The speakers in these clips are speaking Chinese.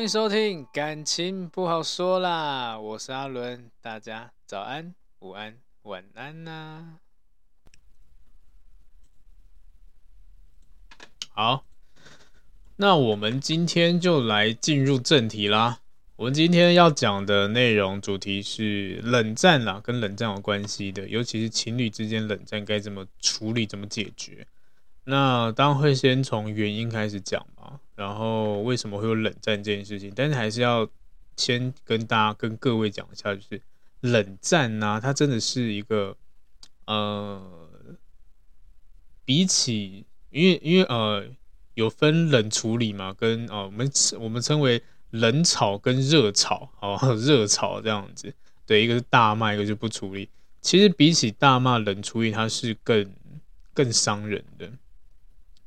欢迎收听，感情不好说啦，我是阿伦，大家早安、午安、晚安呐、好，那我们今天就来进入正题啦。我们今天要讲的内容主题是冷战啦，跟冷战有关系的，尤其是情侣之间冷战该怎么处理、怎么解决。那当会先从原因开始讲嘛，然后为什么会有冷战这件事情，但是还是要先跟大家、跟各位讲一下，就是冷战呢、它真的是一个呃，比起因为因为呃有分冷处理嘛，跟哦、呃、我们我们称为冷炒跟热炒，哦 热炒这样子，对，一个是大骂，一个就不处理。其实比起大骂冷处理，它是更更伤人的。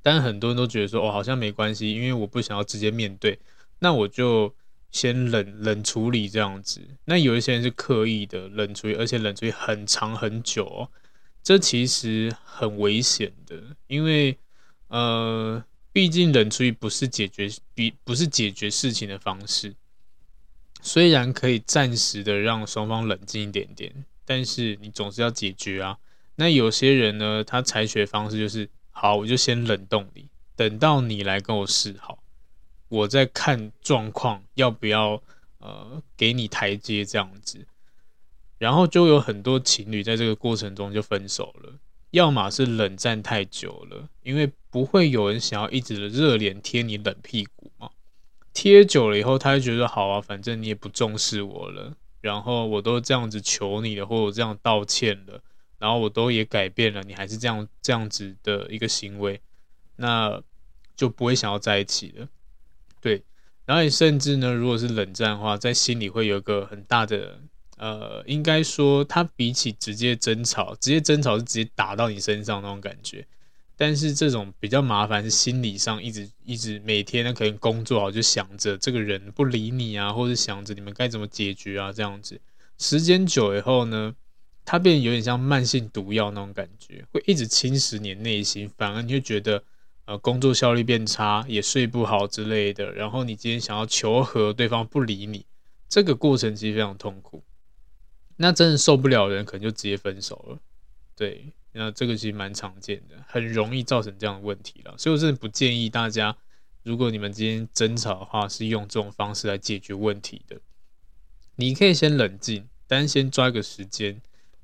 但很多人都觉得说，哦，好像没关系，因为我不想要直接面对，那我就先冷冷处理这样子。那有一些人是刻意的冷处理，而且冷处理很长很久哦，这其实很危险的，因为呃，毕竟冷处理不是解决比不是解决事情的方式，虽然可以暂时的让双方冷静一点点，但是你总是要解决啊。那有些人呢，他采取的方式就是。好，我就先冷冻你，等到你来跟我示好，我再看状况要不要呃给你台阶这样子，然后就有很多情侣在这个过程中就分手了，要么是冷战太久了，因为不会有人想要一直的热脸贴你冷屁股嘛，贴久了以后，他就觉得好啊，反正你也不重视我了，然后我都这样子求你了，或者这样道歉了。然后我都也改变了，你还是这样这样子的一个行为，那就不会想要在一起了。对，然后你甚至呢，如果是冷战的话，在心里会有一个很大的呃，应该说，它比起直接争吵，直接争吵是直接打到你身上那种感觉。但是这种比较麻烦是心理上一直一直每天呢，可能工作好就想着这个人不理你啊，或者想着你们该怎么解决啊，这样子，时间久以后呢，它变得有点像慢性毒药那种感觉，会一直侵蚀你内心，反而你会觉得，呃，工作效率变差，也睡不好之类的。然后你今天想要求和，对方不理你，这个过程其实非常痛苦。那真的受不了人，可能就直接分手了。对，那这个其实蛮常见的，很容易造成这样的问题了。所以我真的不建议大家，如果你们今天争吵的话，是用这种方式来解决问题的。你可以先冷静，但先抓个时间。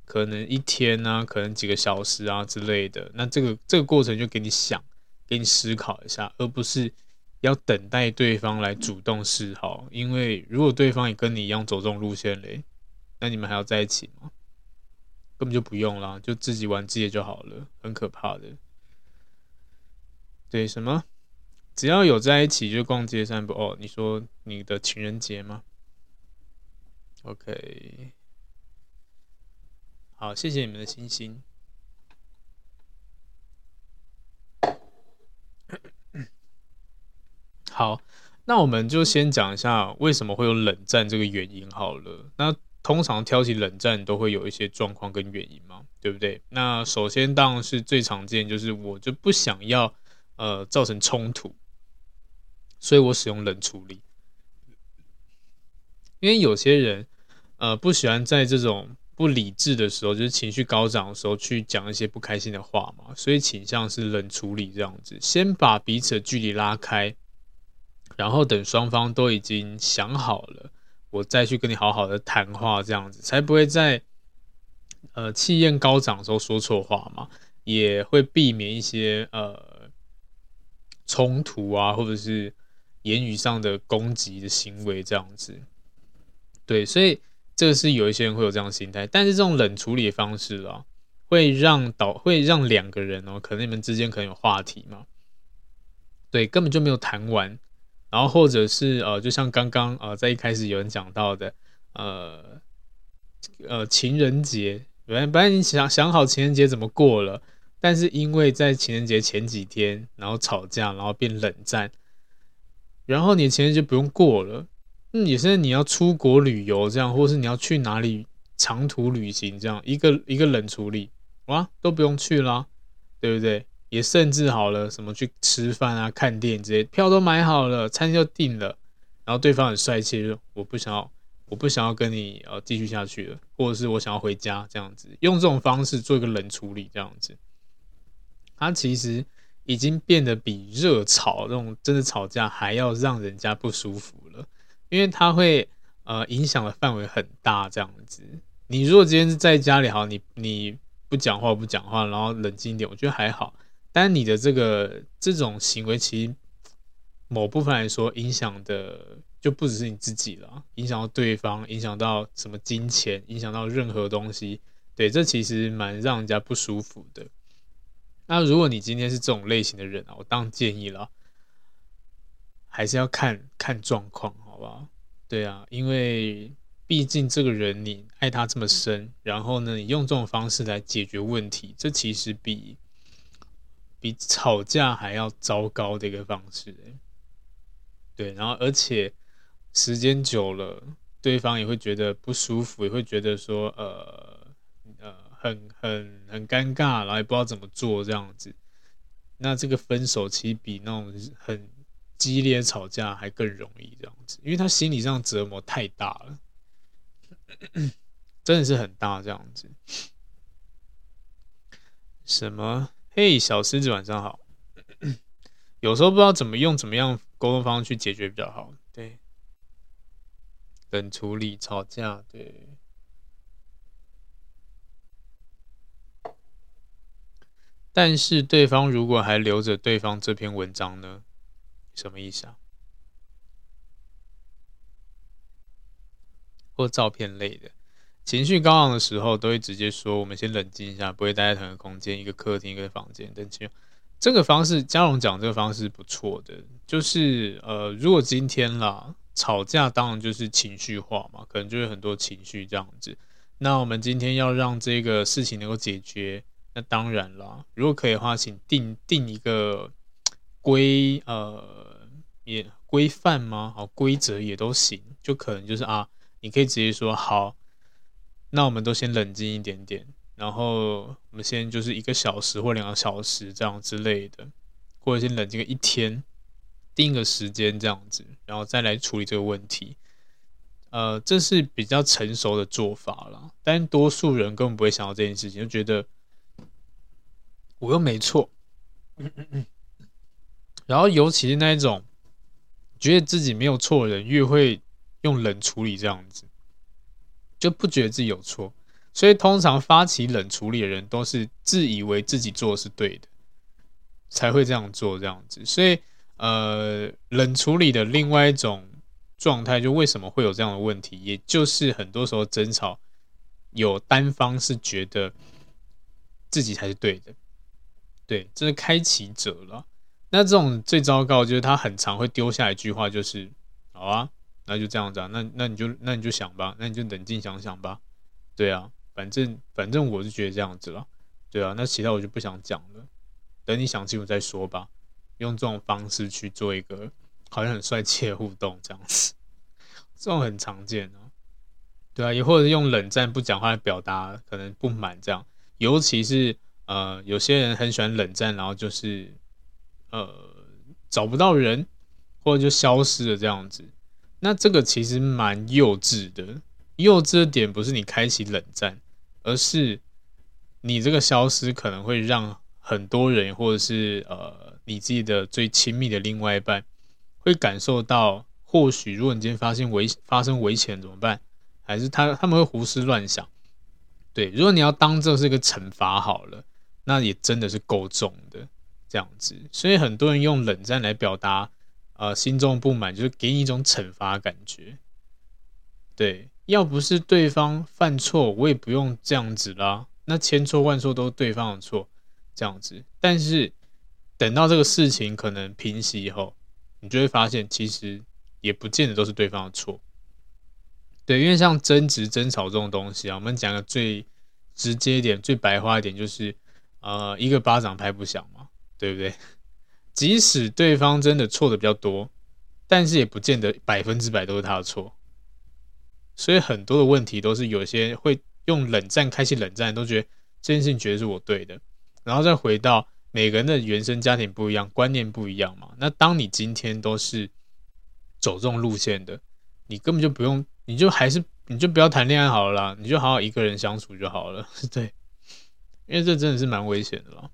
可能一天啊，可能几个小时啊之类的，那这个这个过程就给你想，给你思考一下，而不是要等待对方来主动示好。因为如果对方也跟你一样走这种路线嘞，那你们还要在一起吗？根本就不用啦，就自己玩自己就好了，很可怕的。对，什么？只要有在一起就逛街散步哦。你说你的情人节吗？OK。好，谢谢你们的星星。好，那我们就先讲一下为什么会有冷战这个原因好了。那通常挑起冷战都会有一些状况跟原因嘛，对不对？那首先当然是最常见，就是我就不想要呃造成冲突，所以我使用冷处理。因为有些人呃不喜欢在这种。不理智的时候，就是情绪高涨的时候，去讲一些不开心的话嘛，所以倾向是冷处理这样子，先把彼此的距离拉开，然后等双方都已经想好了，我再去跟你好好的谈话，这样子才不会在呃气焰高涨的时候说错话嘛，也会避免一些呃冲突啊，或者是言语上的攻击的行为这样子，对，所以。这个是有一些人会有这样的心态，但是这种冷处理的方式啊，会让导会让两个人哦，可能你们之间可能有话题嘛，对，根本就没有谈完，然后或者是呃，就像刚刚呃，在一开始有人讲到的，呃呃，情人节，本来本来你想想好情人节怎么过了，但是因为在情人节前几天，然后吵架，然后变冷战，然后你情人节就不用过了。嗯，也是你要出国旅游这样，或是你要去哪里长途旅行这样，一个一个冷处理哇，都不用去啦，对不对？也甚至好了，什么去吃饭啊、看电影这些票都买好了，餐就订了，然后对方很帅气，我不想要，我不想要跟你呃继续下去了，或者是我想要回家这样子，用这种方式做一个冷处理这样子，他其实已经变得比热吵那种真的吵架还要让人家不舒服了。因为它会呃影响的范围很大，这样子。你如果今天是在家里，好，你你不讲话不讲话，然后冷静一点，我觉得还好。但你的这个这种行为，其实某部分来说，影响的就不只是你自己了，影响到对方，影响到什么金钱，影响到任何东西。对，这其实蛮让人家不舒服的。那如果你今天是这种类型的人啊，我当然建议了，还是要看看状况。好吧，对啊，因为毕竟这个人你爱他这么深，然后呢，你用这种方式来解决问题，这其实比比吵架还要糟糕的一个方式。对，然后而且时间久了，对方也会觉得不舒服，也会觉得说，呃呃，很很很尴尬，然后也不知道怎么做这样子。那这个分手其实比那种很。激烈吵架还更容易这样子，因为他心理上折磨太大了，真的是很大这样子。什么？嘿，小狮子晚上好。有时候不知道怎么用怎么样沟通方式去解决比较好。对，冷处理吵架，对。但是对方如果还留着对方这篇文章呢？什么意思啊？或照片类的，情绪高昂的时候，都会直接说：“我们先冷静一下，不会待在同一个空间，一个客厅，一个房间。”等等，这个方式，嘉荣讲这个方式不错的，就是呃，如果今天啦吵架，当然就是情绪化嘛，可能就是很多情绪这样子。那我们今天要让这个事情能够解决，那当然啦，如果可以的话，请定定一个规呃。也规范吗？好，规则也都行，就可能就是啊，你可以直接说好，那我们都先冷静一点点，然后我们先就是一个小时或两个小时这样之类的，或者先冷静个一天，定个时间这样子，然后再来处理这个问题。呃，这是比较成熟的做法了，但多数人根本不会想到这件事情，就觉得我又没错，嗯嗯嗯然后尤其是那一种。觉得自己没有错的人，越会用冷处理这样子，就不觉得自己有错。所以通常发起冷处理的人，都是自以为自己做的是对的，才会这样做这样子。所以，呃，冷处理的另外一种状态，就为什么会有这样的问题，也就是很多时候争吵有单方是觉得自己才是对的，对，这是开启者了。那这种最糟糕就是他很常会丢下一句话，就是好啊，那就这样子啊，那那你就那你就想吧，那你就冷静想想吧，对啊，反正反正我是觉得这样子了，对啊，那其他我就不想讲了，等你想清楚再说吧，用这种方式去做一个好像很帅气的互动这样子，这种很常见啊，对啊，也或者用冷战不讲话来表达可能不满这样，尤其是呃有些人很喜欢冷战，然后就是。呃，找不到人，或者就消失了这样子，那这个其实蛮幼稚的。幼稚的点不是你开启冷战，而是你这个消失可能会让很多人，或者是呃你自己的最亲密的另外一半，会感受到，或许如果你今天发现危发生危险怎么办？还是他他们会胡思乱想？对，如果你要当这是一个惩罚好了，那也真的是够重的这样子。所以很多人用冷战来表达呃心中不满，就是给你一种惩罚感觉。对，要不是对方犯错，我也不用这样子啦。那千错万错都是对方的错，这样子。但是等到这个事情可能平息以后，你就会发现，其实也不见得都是对方的错。对，因为像争执、争吵这种东西啊，我们讲的最直接一点、最白话一点，就是呃，一个巴掌拍不响嘛，对不对？即使对方真的错的比较多，但是也不见得百分之百都是他的错。所以很多的问题都是有些会用冷战开启冷战，都觉得这件事情觉得是我对的，然后再回到每个人的原生家庭不一样，观念不一样嘛。那当你今天都是走这种路线的，你根本就不用，你就还是你就不要谈恋爱好了啦，你就好好一个人相处就好了，对，因为这真的是蛮危险的啦。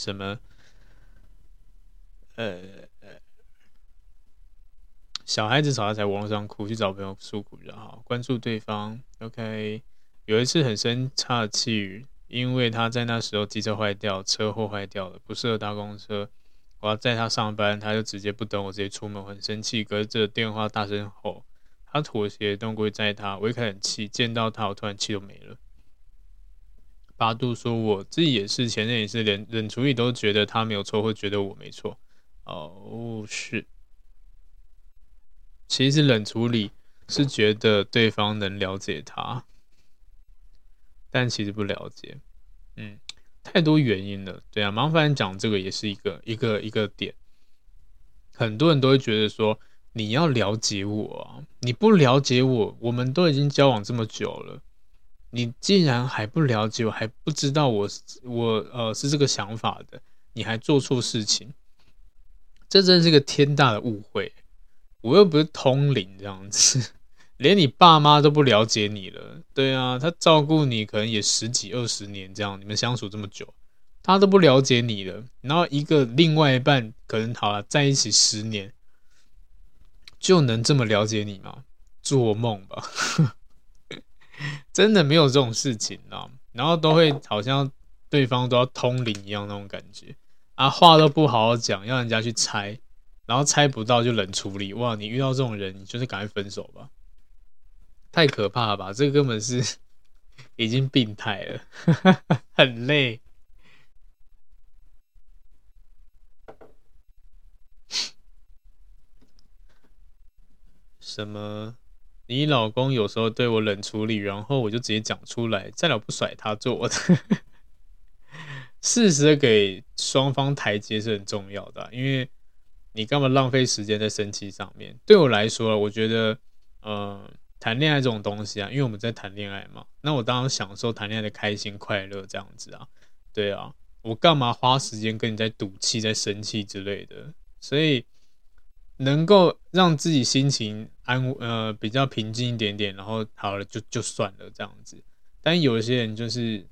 什么？呃。小孩子吵架在网络上哭，去找朋友诉苦比较好。关注对方，OK。有一次很生岔气，因为他在那时候机车坏掉，车祸坏掉了，不适合搭公车。我要载他上班，他就直接不等我，直接出门，很生气。隔着电话大声吼，他妥协，动过去载他。我一开始很气，见到他，我突然气都没了。八度说，我自己也是，前任也是，连冷处理都觉得他没有错，会觉得我没错。哦，是。其实冷处理是觉得对方能了解他，但其实不了解，嗯，太多原因了，对啊，麻烦讲这个也是一个一个一个点，很多人都会觉得说你要了解我啊，你不了解我，我们都已经交往这么久了，你既然还不了解我，还不知道我我呃是这个想法的，你还做错事情，这真是个天大的误会。我又不是通灵这样子，连你爸妈都不了解你了。对啊，他照顾你可能也十几二十年这样，你们相处这么久，他都不了解你了。然后一个另外一半可能好了，在一起十年，就能这么了解你吗？做梦吧，真的没有这种事情啊。然后都会好像对方都要通灵一样那种感觉啊，话都不好好讲，要人家去猜。然后猜不到就冷处理，哇！你遇到这种人，你就是赶快分手吧，太可怕了吧？这个根本是 已经病态了，很累。什么？你老公有时候对我冷处理，然后我就直接讲出来，再了不甩他做我的。适时的给双方台阶是很重要的，因为。你干嘛浪费时间在生气上面？对我来说，我觉得，呃，谈恋爱这种东西啊，因为我们在谈恋爱嘛，那我当然享受谈恋爱的开心快乐这样子啊，对啊，我干嘛花时间跟你在赌气、在生气之类的？所以能够让自己心情安呃比较平静一点点，然后好了就就算了这样子。但有一些人就是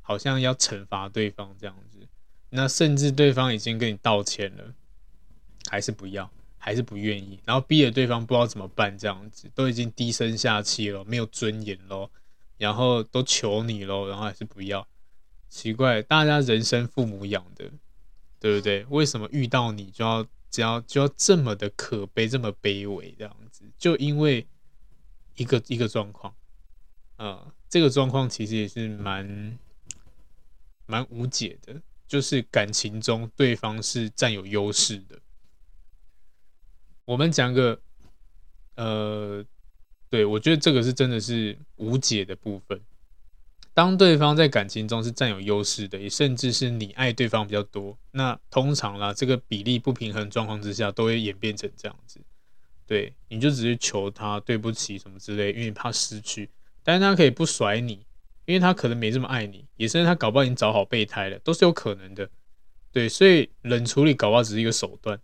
好像要惩罚对方这样子，那甚至对方已经跟你道歉了。还是不要，还是不愿意，然后逼着对方不知道怎么办，这样子都已经低声下气了，没有尊严咯，然后都求你咯，然后还是不要，奇怪，大家人生父母养的，对不对？为什么遇到你就要只要就要这么的可悲，这么卑微这样子？就因为一个一个状况，呃，这个状况其实也是蛮蛮无解的，就是感情中对方是占有优势的。我们讲个，呃，对，我觉得这个是真的是无解的部分。当对方在感情中是占有优势的，也甚至是你爱对方比较多，那通常啦，这个比例不平衡状况之下，都会演变成这样子。对，你就只是求他对不起什么之类，因为你怕失去，但是他可以不甩你，因为他可能没这么爱你，也甚至他搞不好已经找好备胎了，都是有可能的。对，所以冷处理搞不好只是一个手段。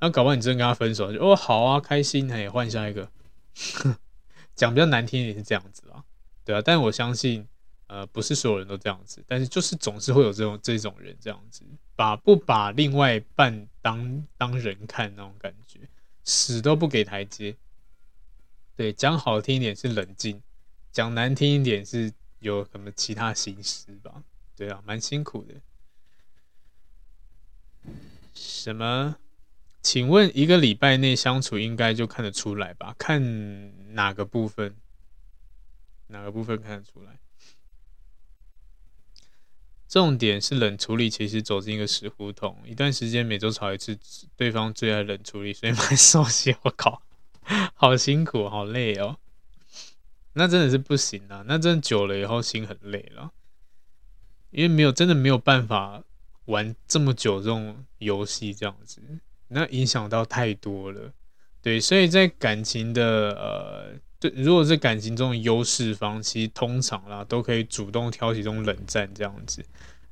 那搞不好你真的跟他分手，就哦好啊，开心，哎，换下一个。讲比较难听也是这样子啊，对啊，但我相信，呃，不是所有人都这样子，但是就是总是会有这种这种人这样子，把不把另外一半当当人看那种感觉，死都不给台阶。对，讲好听一点是冷静，讲难听一点是有什么其他心思吧？对啊，蛮辛苦的。什么？请问一个礼拜内相处应该就看得出来吧？看哪个部分？哪个部分看得出来？重点是冷处理，其实走进一个死胡同。一段时间每周吵一次，对方最爱冷处理，所以蛮熟悉。我靠！好辛苦，好累哦。那真的是不行啊！那真的久了以后心很累了，因为没有真的没有办法玩这么久这种游戏这样子，那影响到太多了。对，所以在感情的呃，对，如果是感情中的优势方，其实通常啦都可以主动挑起这种冷战这样子，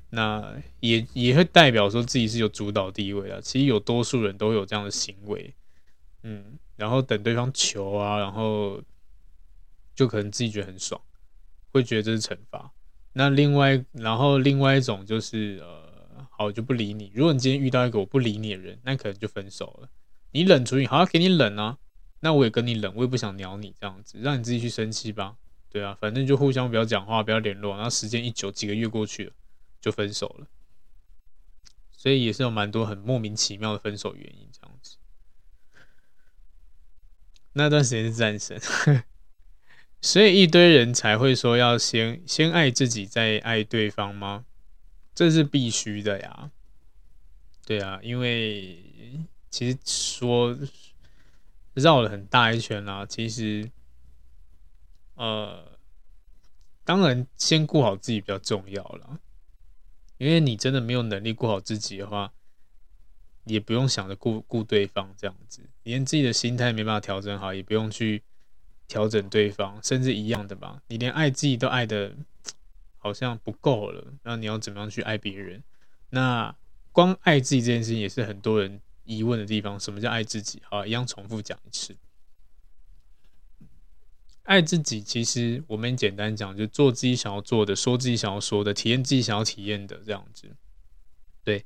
那也也会代表说自己是有主导地位的。其实有多数人都有这样的行为，嗯。然后等对方求啊，然后就可能自己觉得很爽，会觉得这是惩罚。那另外，然后另外一种就是呃，好，我就不理你。如果你今天遇到一个我不理你的人，那可能就分手了。你冷处理，好，给你冷啊，那我也跟你冷，我也不想鸟你这样子，让你自己去生气吧。对啊，反正就互相不要讲话，不要联络，然后时间一久，几个月过去了，就分手了。所以也是有蛮多很莫名其妙的分手原因这样子。那段时间是战神，所以一堆人才会说要先先爱自己，再爱对方吗？这是必须的呀。对啊，因为其实说绕了很大一圈啦，其实呃，当然先顾好自己比较重要啦，因为你真的没有能力顾好自己的话。也不用想着顾顾对方这样子，连自己的心态没办法调整好，也不用去调整对方，甚至一样的吧。你连爱自己都爱的好像不够了，那你要怎么样去爱别人？那光爱自己这件事情也是很多人疑问的地方。什么叫爱自己？好，一样重复讲一次。爱自己其实我们简单讲，就做自己想要做的，说自己想要说的，体验自己想要体验的这样子，对。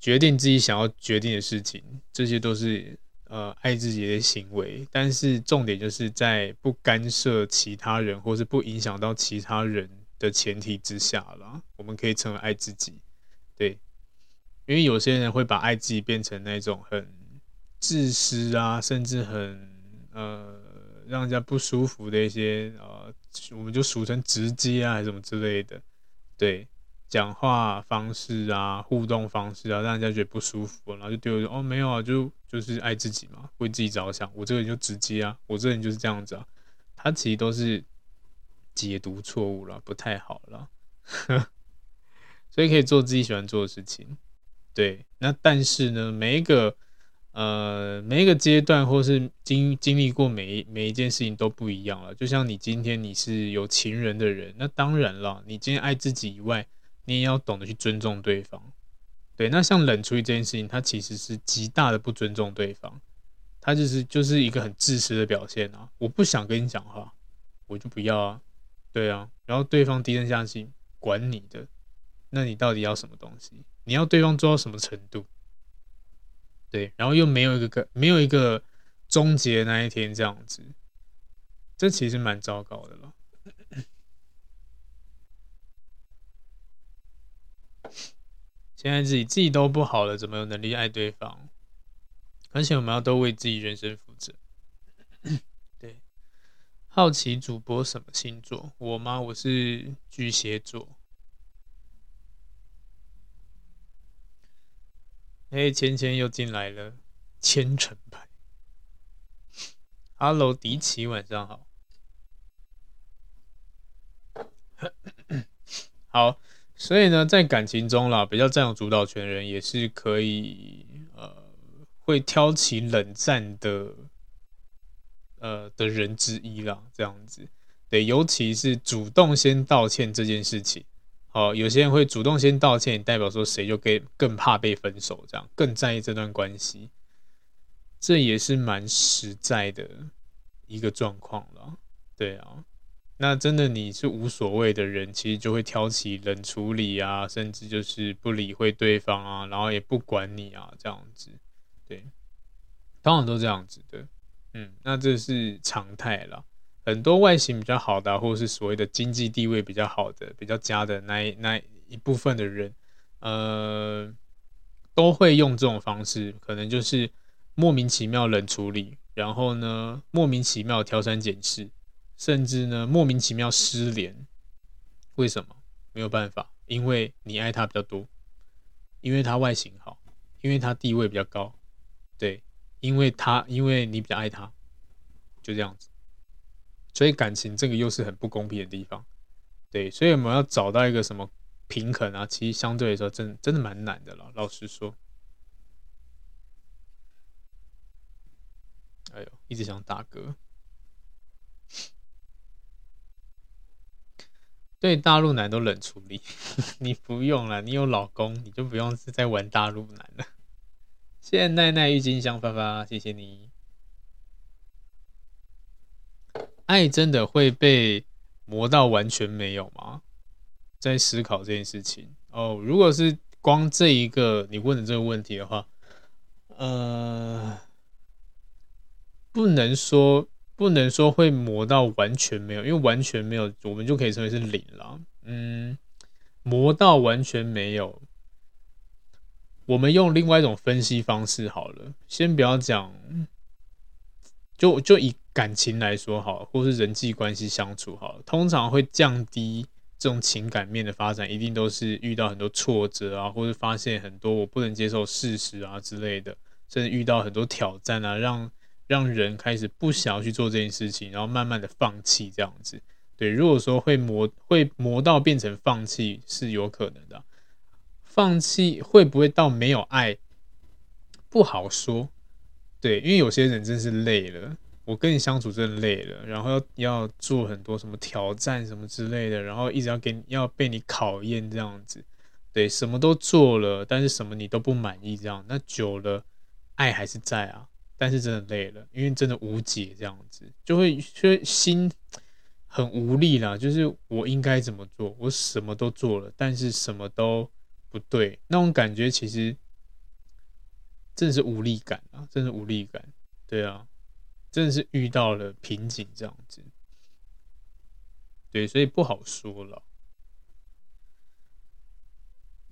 决定自己想要决定的事情，这些都是呃爱自己的行为。但是重点就是在不干涉其他人，或是不影响到其他人的前提之下啦，我们可以称为爱自己。对，因为有些人会把爱自己变成那种很自私啊，甚至很呃让人家不舒服的一些呃，我们就俗称直接啊，还是什么之类的，对。讲话方式啊，互动方式啊，让人家觉得不舒服，然后就丢哦，没有啊，就就是爱自己嘛，为自己着想。我这个人就直接啊，我这个人就是这样子啊。他其实都是解读错误了，不太好了。所以可以做自己喜欢做的事情。对，那但是呢，每一个呃每一个阶段，或是经经历过每一每一件事情都不一样了。就像你今天你是有情人的人，那当然了，你今天爱自己以外。你也要懂得去尊重对方，对。那像冷处理这件事情，它其实是极大的不尊重对方，它就是就是一个很自私的表现啊！我不想跟你讲话，我就不要啊，对啊。然后对方低声下气，管你的，那你到底要什么东西？你要对方做到什么程度？对，然后又没有一个个没有一个终结那一天这样子，这其实蛮糟糕的了。现在自己自己都不好了，怎么有能力爱对方？而且我们要都为自己人生负责。对，好奇主播什么星座？我吗？我是巨蟹座。哎，芊芊又进来了，千层牌。Hello，迪奇，晚上好。好。所以呢，在感情中啦，比较占有主导权的人也是可以，呃，会挑起冷战的，呃的人之一啦。这样子，对，尤其是主动先道歉这件事情，哦，有些人会主动先道歉，代表说谁就更更怕被分手，这样更在意这段关系，这也是蛮实在的一个状况了。对啊，那真的你是无所谓的人，其实就会挑起冷处理啊，甚至就是不理会对方啊，然后也不管你啊，这样子，对，通常都这样子的，嗯，那这是常态了。很多外形比较好的，或者是所谓的经济地位比较好的、比较佳的那一那一部分的人，呃，都会用这种方式，可能就是莫名其妙冷处理，然后呢，莫名其妙挑三拣四。甚至呢，莫名其妙失联，为什么？没有办法，因为你爱他比较多，因为他外形好，因为他地位比较高，对，因为他因为你比较爱他，就这样子。所以感情这个又是很不公平的地方，对，所以我们要找到一个什么平衡啊？其实相对来说真，真的蛮难的了，老实说。哎呦，一直想打嗝。对大陆男都冷处理，你不用了，你有老公，你就不用是在玩大陆男了。谢谢奈奈郁金香发发，谢谢你。爱真的会被磨到完全没有吗？在思考这件事情哦。如果是光这一个你问的这个问题的话，呃，不能说。不能说会磨到完全没有，因为完全没有，我们就可以称为是零了。嗯，磨到完全没有，我们用另外一种分析方式好了。先不要讲，就就以感情来说好，或是人际关系相处好，通常会降低这种情感面的发展，一定都是遇到很多挫折啊，或是发现很多我不能接受事实啊之类的，甚至遇到很多挑战啊，让。让人开始不想要去做这件事情，然后慢慢的放弃这样子。对，如果说会磨会磨到变成放弃是有可能的，放弃会不会到没有爱不好说。对，因为有些人真是累了，我跟你相处真的累了，然后要要做很多什么挑战什么之类的，然后一直要给你要被你考验这样子。对，什么都做了，但是什么你都不满意这样，那久了爱还是在啊。但是真的累了，因为真的无解，这样子就会就心很无力啦。就是我应该怎么做，我什么都做了，但是什么都不对，那种感觉其实真的是无力感啊，真的无力感。对啊，真的是遇到了瓶颈这样子。对，所以不好说了。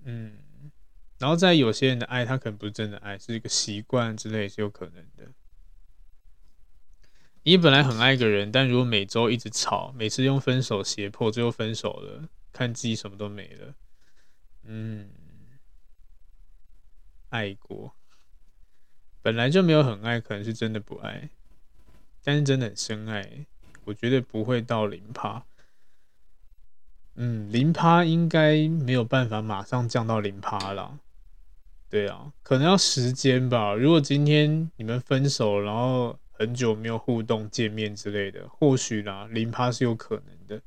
嗯。然后在有些人的爱，他可能不是真的爱，是一个习惯之类，是有可能的。你本来很爱一个人，但如果每周一直吵，每次用分手胁迫，最后分手了，看自己什么都没了。嗯，爱过，本来就没有很爱，可能是真的不爱，但是真的很深爱，我觉得不会到零趴。嗯，零趴应该没有办法马上降到零趴了。对啊，可能要时间吧。如果今天你们分手，然后很久没有互动、见面之类的，或许啦，零趴是有可能的。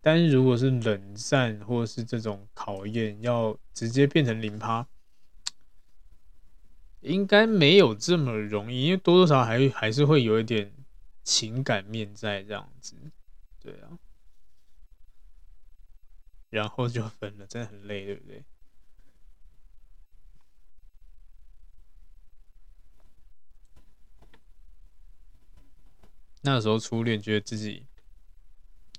但是如果是冷战或者是这种考验，要直接变成零趴，应该没有这么容易，因为多多少少还还是会有一点情感面在这样子。对啊，然后就分了，真的很累，对不对？那时候初恋，觉得自己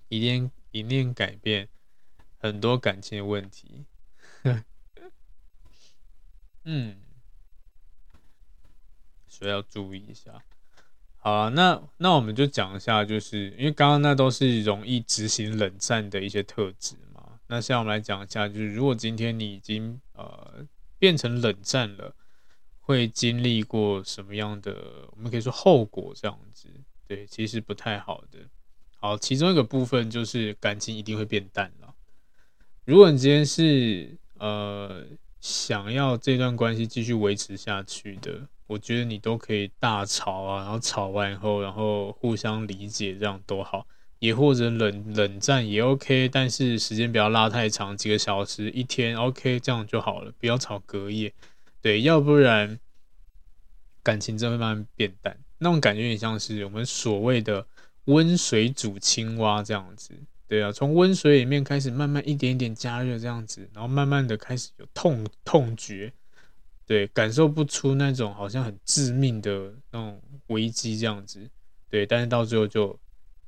一定一定改变很多感情的问题，嗯，所以要注意一下。好啊，那那我们就讲一下，就是因为刚刚那都是容易执行冷战的一些特质嘛。那现在我们来讲一下，就是如果今天你已经呃变成冷战了，会经历过什么样的？我们可以说后果这样子。对，其实不太好的。好，其中一个部分就是感情一定会变淡了。如果你今天是呃想要这段关系继续维持下去的，我觉得你都可以大吵啊，然后吵完以后，然后互相理解，这样都好。也或者冷冷战也 OK，但是时间不要拉太长，几个小时、一天 OK，这样就好了，不要吵隔夜。对，要不然感情真会慢慢变淡。那种感觉有点像是我们所谓的温水煮青蛙这样子，对啊，从温水里面开始慢慢一点一点加热这样子，然后慢慢的开始有痛痛觉，对，感受不出那种好像很致命的那种危机这样子，对，但是到最后就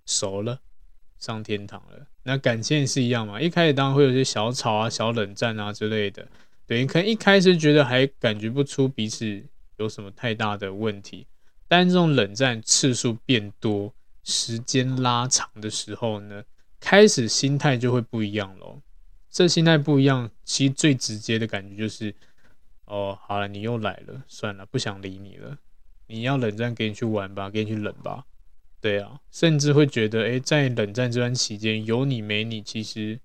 熟了，上天堂了。那感情也是一样嘛，一开始当然会有些小吵啊、小冷战啊之类的，对，可能一开始觉得还感觉不出彼此有什么太大的问题，但这种冷战次数变多。时间拉长的时候呢，开始心态就会不一样喽。这心态不一样，其实最直接的感觉就是，哦，好了，你又来了，算了，不想理你了。你要冷战，给你去玩吧，给你去冷吧。对啊，甚至会觉得，哎，在冷战这段期间，有你没你，其实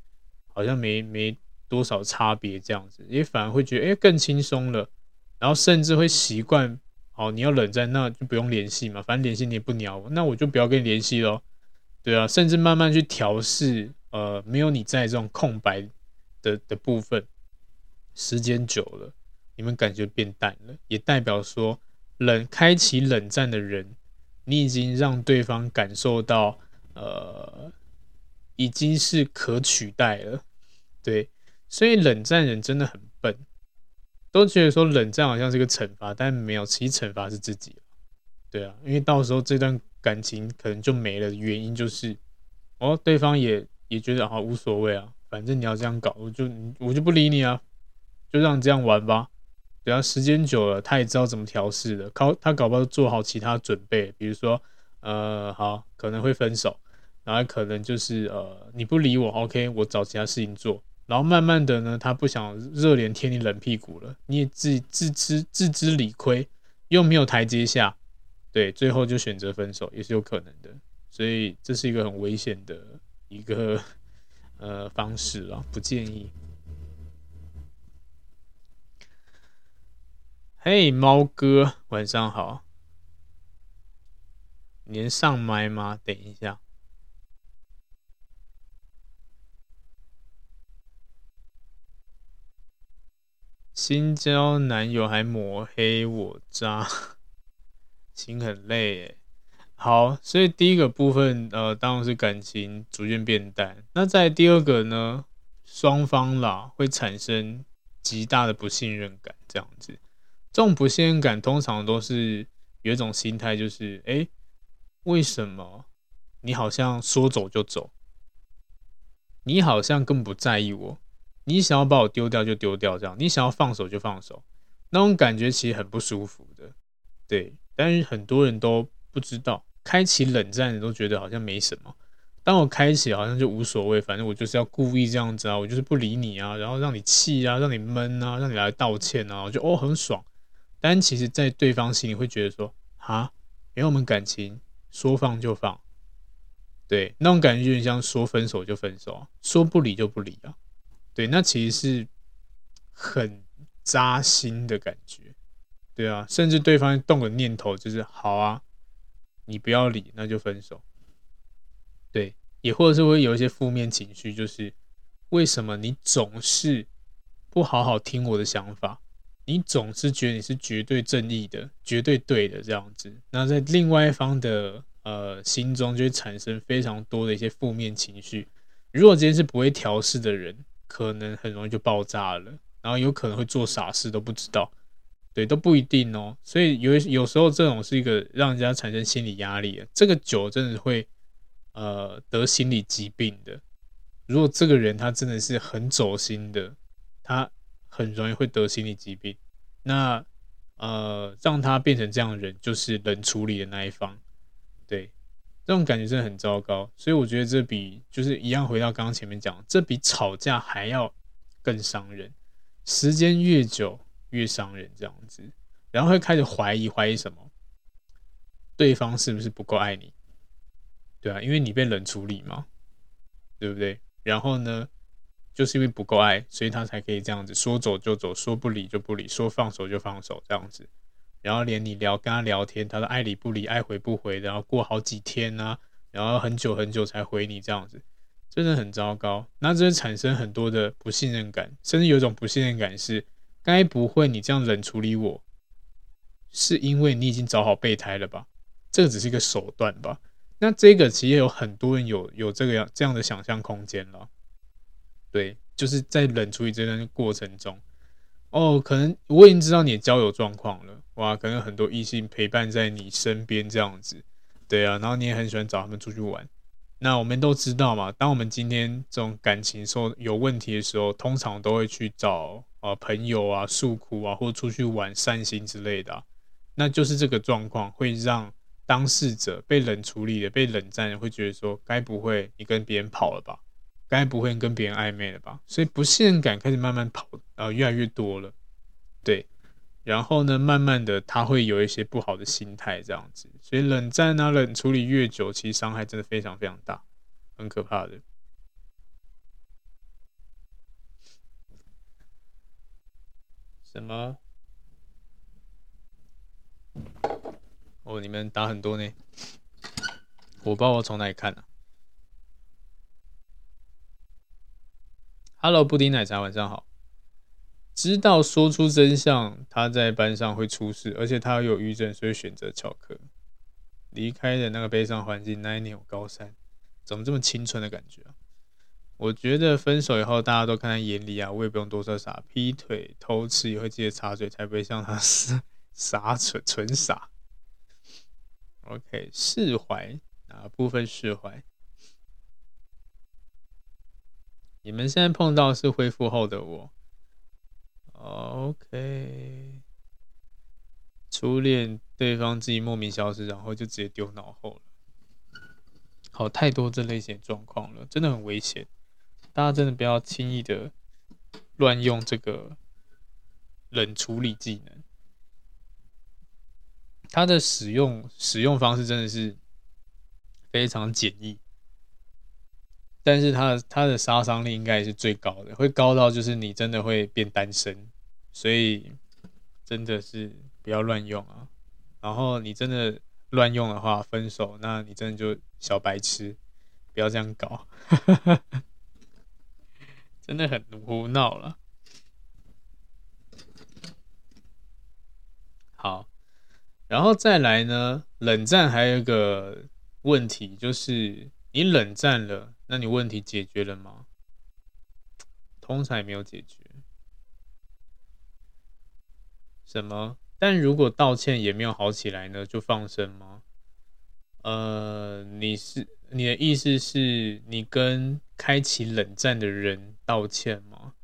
好像没没多少差别，这样子，也反而会觉得，哎，更轻松了。然后甚至会习惯。好，你要冷战，那就不用联系嘛，反正联系你也不鸟我，那我就不要跟你联系喽。对啊，甚至慢慢去调试，呃，没有你在这种空白的的部分，时间久了，你们感觉变淡了，也代表说冷开启冷战的人，你已经让对方感受到，呃，已经是可取代了。对，所以冷战人真的很笨。都觉得说冷战好像是个惩罚，但没有，其实惩罚是自己。对啊，因为到时候这段感情可能就没了，原因就是哦，对方也也觉得好无所谓啊，反正你要这样搞，我就我就不理你啊，就让你这样玩吧。对啊，时间久了，他也知道怎么调试的，搞他搞不好做好其他准备，比如说呃，好可能会分手，然后可能就是呃，你不理我，OK，我找其他事情做。然后慢慢的呢，他不想热脸贴你冷屁股了，你也自自知自知理亏，又没有台阶下，对，最后就选择分手也是有可能的，所以这是一个很危险的一个 呃方式啊，不建议。嘿，猫哥，晚上好，你上麦吗？等一下。新交男友还抹黑我渣，心很累耶。好，所以第一个部分，呃，当然是感情逐渐变淡。那在第二个呢，双方啦会产生极大的不信任感，这样子。这种不信任感通常都是有一种心态，就是，哎、为什么你好像说走就走？你好像更不在意我。你想要把我丢掉就丢掉，这样你想要放手就放手，那种感觉其实很不舒服的，对。但是很多人都不知道，开启冷战的都觉得好像没什么。当我开启好像就无所谓，反正我就是要故意这样子啊，我就是不理你啊，然后让你气啊，让你闷啊，让你来道歉啊，我就哦很爽。但其实，在对方心里会觉得说啊，因为我们感情说放就放，对，那种感觉就有点像说分手就分手，说不理就不理啊。对，那其实是很扎心的感觉，对啊，甚至对方动个念头就是好啊，你不要理，那就分手。对，也或者是会有一些负面情绪，就是为什么你总是不好好听我的想法，你总是觉得你是绝对正义的、绝对对的这样子，那在另外一方的呃心中就会产生非常多的一些负面情绪。如果今天是不会调试的人，可能很容易就爆炸了，然后有可能会做傻事都不知道，对，都不一定哦。所以有有时候这种是一个让人家产生心理压力的，这个酒真的会呃得心理疾病的。如果这个人他真的是很走心的，他很容易会得心理疾病。那呃让他变成这样的人，就是冷处理的那一方，对。这种感觉真的很糟糕，所以我觉得这比就是一样，回到刚刚前面讲，这比吵架还要更伤人。时间越久越伤人，这样子，然后会开始怀疑，怀疑什么？对方是不是不够爱你？对啊，因为你被冷处理嘛，对不对？然后呢，就是因为不够爱，所以他才可以这样子说走就走，说不理就不理，说放手就放手，这样子。然后连你聊跟他聊天，他都爱理不理、爱回不回，然后过好几天啊，然后很久很久才回你这样子，真的很糟糕。那这会产生很多的不信任感，甚至有种不信任感是：该不会你这样冷处理我，是因为你已经找好备胎了吧？这个只是一个手段吧？那这个其实有很多人有有这个样这样的想象空间了。对，就是在冷处理这段过程中，哦，可能我已经知道你的交友状况了，哇，可能很多异性陪伴在你身边这样子，对啊，然后你也很喜欢找他们出去玩。那我们都知道嘛，当我们今天这种感情说有问题的时候，通常都会去找啊朋友啊诉苦啊，或出去玩散心之类的。那就是这个状况会让当事者被冷处理的、被冷战的，会觉得说，该不会你跟别人跑了吧？该不会跟别人暧昧了吧？所以不信任感开始慢慢跑，呃，越来越多了。对，然后呢，慢慢的他会有一些不好的心态这样子。所以冷战啊，冷处理越久，其实伤害真的非常非常大，很可怕的。什么？哦，你们打很多呢，我不知道我从哪里看啊。Hello，布丁奶茶，晚上好。知道说出真相，他在班上会出事，而且他有抑郁症，所以选择翘课。离开的那个悲伤环境，那一年我高三，怎么这么青春的感觉啊？我觉得分手以后大家都看在眼里啊，我也不用多说啥，劈腿、偷吃也会记得插嘴，才不会像他傻 傻蠢蠢傻。OK，释怀哪部分释怀？你们现在碰到是恢复后的我。OK。初恋对方自己莫名消失，然后就直接丢脑后了。好，太多这类型状况了，真的很危险。大家真的不要轻易的乱用这个冷处理技能。它的使用使用方式真的是非常简易，但是它的它的杀伤力应该是最高的，会高到就是你真的会变单身，所以真的是。不要乱用啊！然后你真的乱用的话，分手，那你真的就小白痴，不要这样搞，真的很胡闹了。好，然后再来呢，冷战还有一个问题，就是你冷战了，那你问题解决了吗？通常也没有解决。什么？但如果道歉也没有好起来呢，就放生吗？呃，你是你的意思是你跟开启冷战的人道歉吗？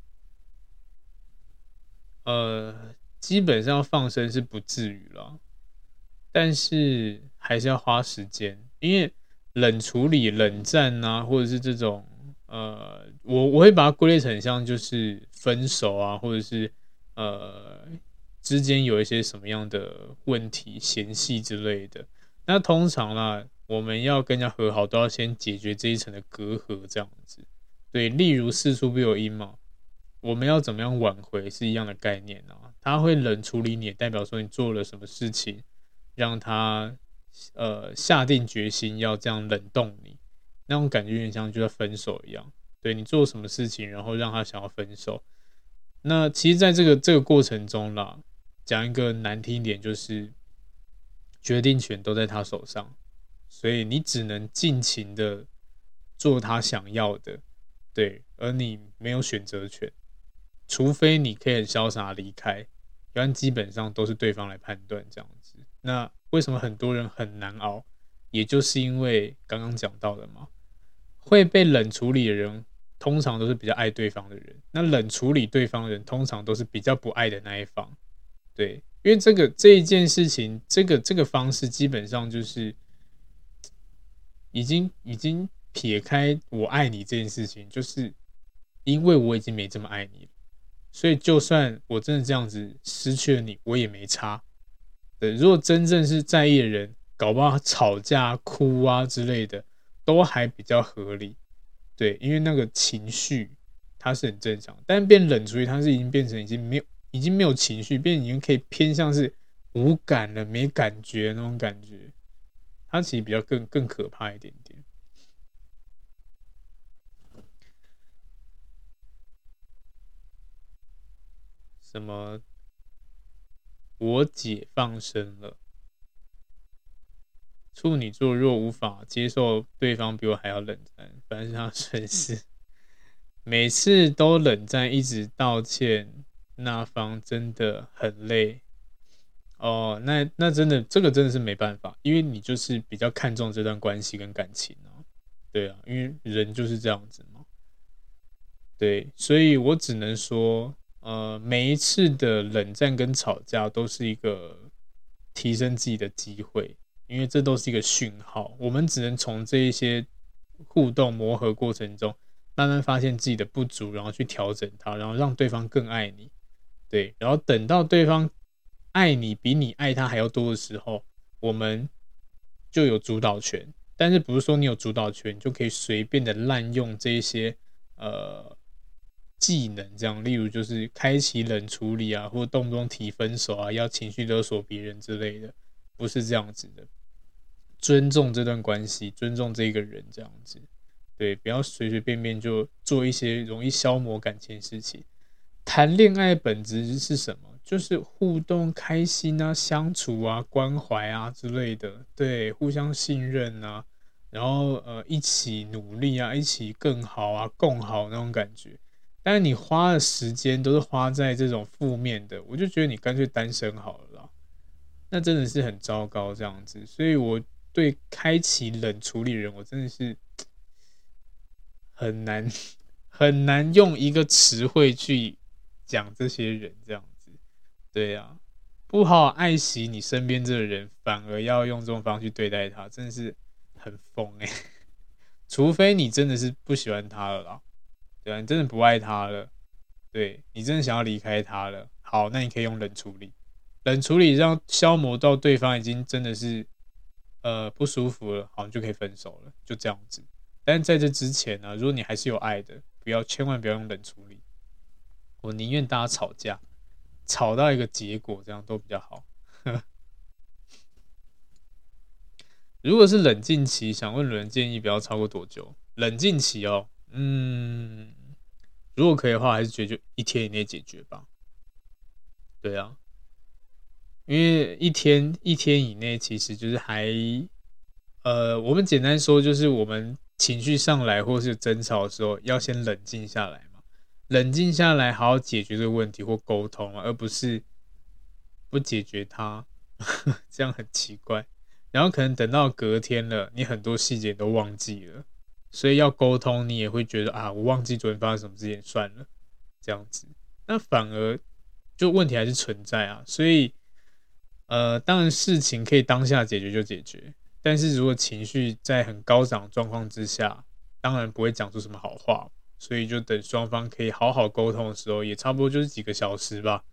呃，基本上放生是不至于了，但是还是要花时间，因为冷处理、冷战啊，或者是这种呃，我我会把它归类成像就是分手啊，或者是呃。之间有一些什么样的问题、嫌隙之类的，那通常啦，我们要跟人家和好，都要先解决这一层的隔阂，这样子。对，例如事出必有因嘛，我们要怎么样挽回是一样的概念啊。他会冷处理你，代表说你做了什么事情，让他呃下定决心要这样冷冻你，那种感觉有点像就像分手一样。对，你做什么事情，然后让他想要分手。那其实在这个这个过程中啦。讲一个难听一点，就是决定权都在他手上，所以你只能尽情的做他想要的，对，而你没有选择权，除非你可以很潇洒离开，不然基本上都是对方来判断这样。那为什么很多人很难熬？也就是因为刚刚讲到的嘛，会被冷处理的人，通常都是比较爱对方的人，那冷处理对方的人，通常都是比较不爱的那一方。对，因为这个这一件事情，这个这个方式基本上就是已经已经撇开我爱你这件事情，就是因为我已经没这么爱你了，所以就算我真的这样子失去了你，我也没差。对，如果真正是在意的人，搞不好吵架、哭啊之类的，都还比较合理。对，因为那个情绪它是很正常，但变冷处理，它是已经变成已经没有。已经没有情绪，变已经可以偏向是无感了，没感觉那种感觉，它其实比较更更可怕一点点。什么？我解放生了？处女座若无法接受对方比我还要冷战，反正是他损失。每次都冷战，一直道歉，那方真的很累。哦，那那真的，这个真的是没办法，因为你就是比较看重这段关系跟感情啊。对啊，因为人就是这样子嘛。对，所以我只能说，呃，每一次的冷战跟吵架都是一个提升自己的机会。因为这都是一个讯号，我们只能从这一些互动磨合过程中，慢慢发现自己的不足，然后去调整它，然后让对方更爱你，对，然后等到对方爱你比你爱他还要多的时候，我们就有主导权。但是不是说你有主导权就可以随便的滥用这一些呃技能，这样，例如就是开启冷处理啊，或动不动提分手啊，要情绪勒索别人之类的，不是这样子的。尊重这段关系，尊重这个人，这样子，对，不要随随便便就做一些容易消磨感情的事情。谈恋爱本质是什么？就是互动、开心啊、相处啊、关怀啊之类的，对，互相信任啊，然后呃，一起努力啊，一起更好啊，共好那种感觉。但是你花的时间都是花在这种负面的，我就觉得你干脆单身好了啦，那真的是很糟糕这样子。所以我。对，开启冷处理人，我真的是 很难 很难用一个词汇去讲这些人这样子。对呀、啊，不好好爱惜你身边这个人，反而要用这种方式去对待他，真的是很疯哎、欸。除非你真的是不喜欢他了啦，对，你真的不爱他了，对，你真的想要离开他了，好，那你可以用冷处理，冷处理让消磨到对方已经真的是。呃，不舒服了，好像就可以分手了，就这样子。但是在这之前呢，如果你还是有爱的，不要，千万不要用冷处理。我宁愿大家吵架，吵到一个结果，这样都比较好。如果是冷静期，想问人建议不要超过多久？冷静期哦，嗯，如果可以的话，还是觉得就一天以内解决吧。对啊。因为一天一天以内，其实就是还，呃，我们简单说，就是我们情绪上来或是争吵的时候，要先冷静下来嘛，冷静下来，好好解决这个问题或沟通，而不是不解决它，这样很奇怪。然后可能等到隔天了，你很多细节都忘记了，所以要沟通，你也会觉得啊，我忘记昨天发生什么事情，算了，这样子，那反而就问题还是存在啊，所以。呃，当然事情可以当下解决就解决，但是如果情绪在很高涨状况之下，当然不会讲出什么好话，所以就等双方可以好好沟通的时候，也差不多就是几个小时吧。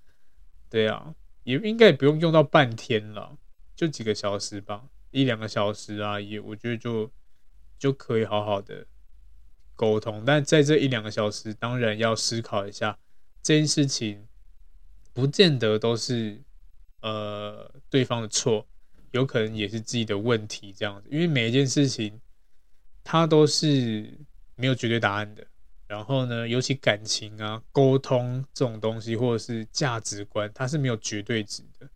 对啊，也应该也不用用到半天了，就几个小时吧，一两个小时啊，也我觉得就就可以好好的沟通。但在这一两个小时，当然要思考一下这件事情，不见得都是。呃，对方的错，有可能也是自己的问题，这样子，因为每一件事情，它都是没有绝对答案的。然后呢，尤其感情啊、沟通这种东西，或者是价值观，它是没有绝对值的。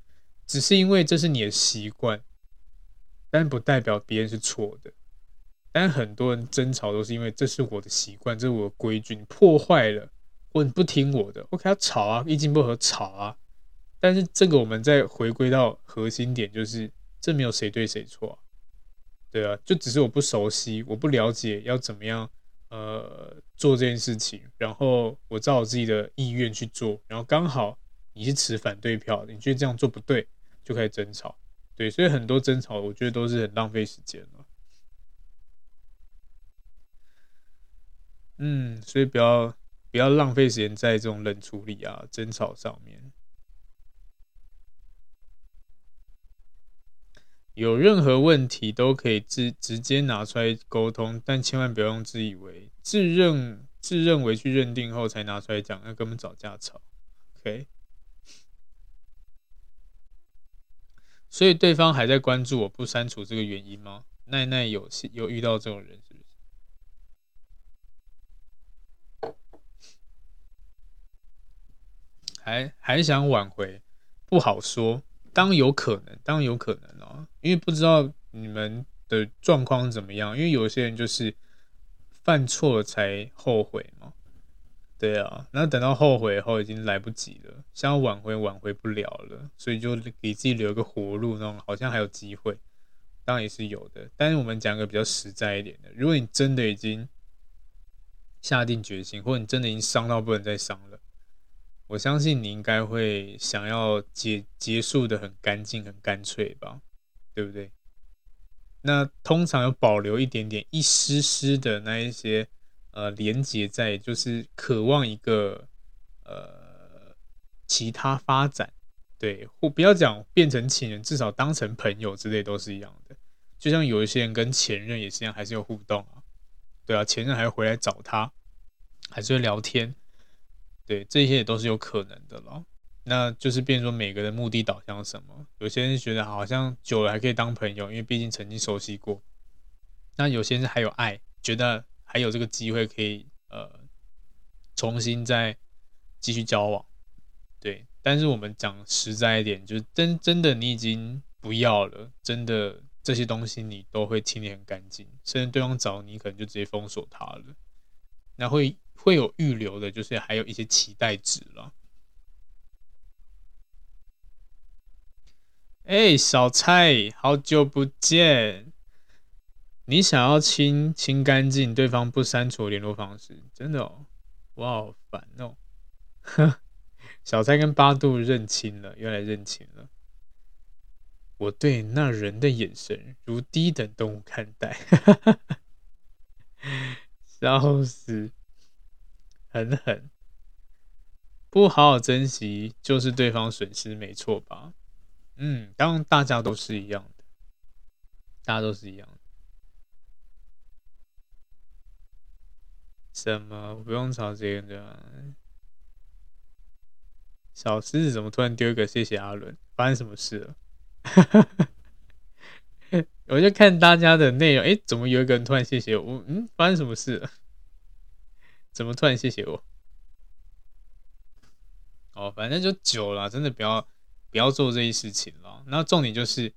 只是因为这是你的习惯，但不代表别人是错的。但很多人争吵都是因为这是我的习惯，这是我的规矩，你破坏了，或你不听我的，OK，要吵啊，意见不合吵啊。但是这个我们再回归到核心点，就是这没有谁对谁错，对啊，就只是我不熟悉，我不了解要怎么样呃做这件事情，然后我照我自己的意愿去做，然后刚好你是持反对票，你觉得这样做不对，就开始争吵，对，所以很多争吵我觉得都是很浪费时间了，嗯，所以不要不要浪费时间在这种冷处理啊争吵上面。有任何问题都可以直直接拿出来沟通，但千万不要用自以为、自认、自认为去认定后才拿出来讲，那根本找架吵。OK，所以对方还在关注我不删除这个原因吗？奈奈有有遇到这种人还还想挽回？不好说。当有可能，当有可能哦，因为不知道你们的状况怎么样？因为有些人就是犯错了才后悔嘛。对啊，那等到后悔后已经来不及了，想要挽回挽回不了了，所以就给自己留个活路，那种好像还有机会，当然也是有的。但是我们讲个比较实在一点的，如果你真的已经下定决心，或者你真的已经伤到不能再伤了，我相信你应该会想要结结束的很干净、很干脆吧，对不对？那通常有保留一点点、一丝丝的那一些。呃，连接在就是渴望一个呃其他发展，对，或不要讲变成情人，至少当成朋友之类都是一样的。就像有一些人跟前任也是一样，还是有互动啊，对啊，前任还会回来找他，还是会聊天，对，这些也都是有可能的了。那就是变成说每个人目的导向什么，有些人觉得好像久了还可以当朋友，因为毕竟曾经熟悉过。那有些人还有爱，觉得。还有这个机会可以呃重新再继续交往，对。但是我们讲实在一点，就是真真的你已经不要了，真的这些东西你都会清理很干净，甚至对方找你可能就直接封锁他了。那会会有预留的，就是还有一些期待值了。哎，小蔡，好久不见。你想要清清干净，对方不删除联络方式，真的哦，我好烦哦。小蔡跟八度认清了，又来认清了。我对那人的眼神如低等动物看待，笑死，狠狠，不好好珍惜，就是对方损失，没错吧？嗯，当然大家都是一样的，大家都是一样的。什么？不用吵这个。小狮子怎么突然丢一个谢谢阿伦？发生什么事了？我就看大家的内容，哎，怎么有一个人突然谢谢我？嗯，发生什么事了？怎么突然谢谢我？哦，反正就久了，真的不要不要做这些事情了。那重点就是，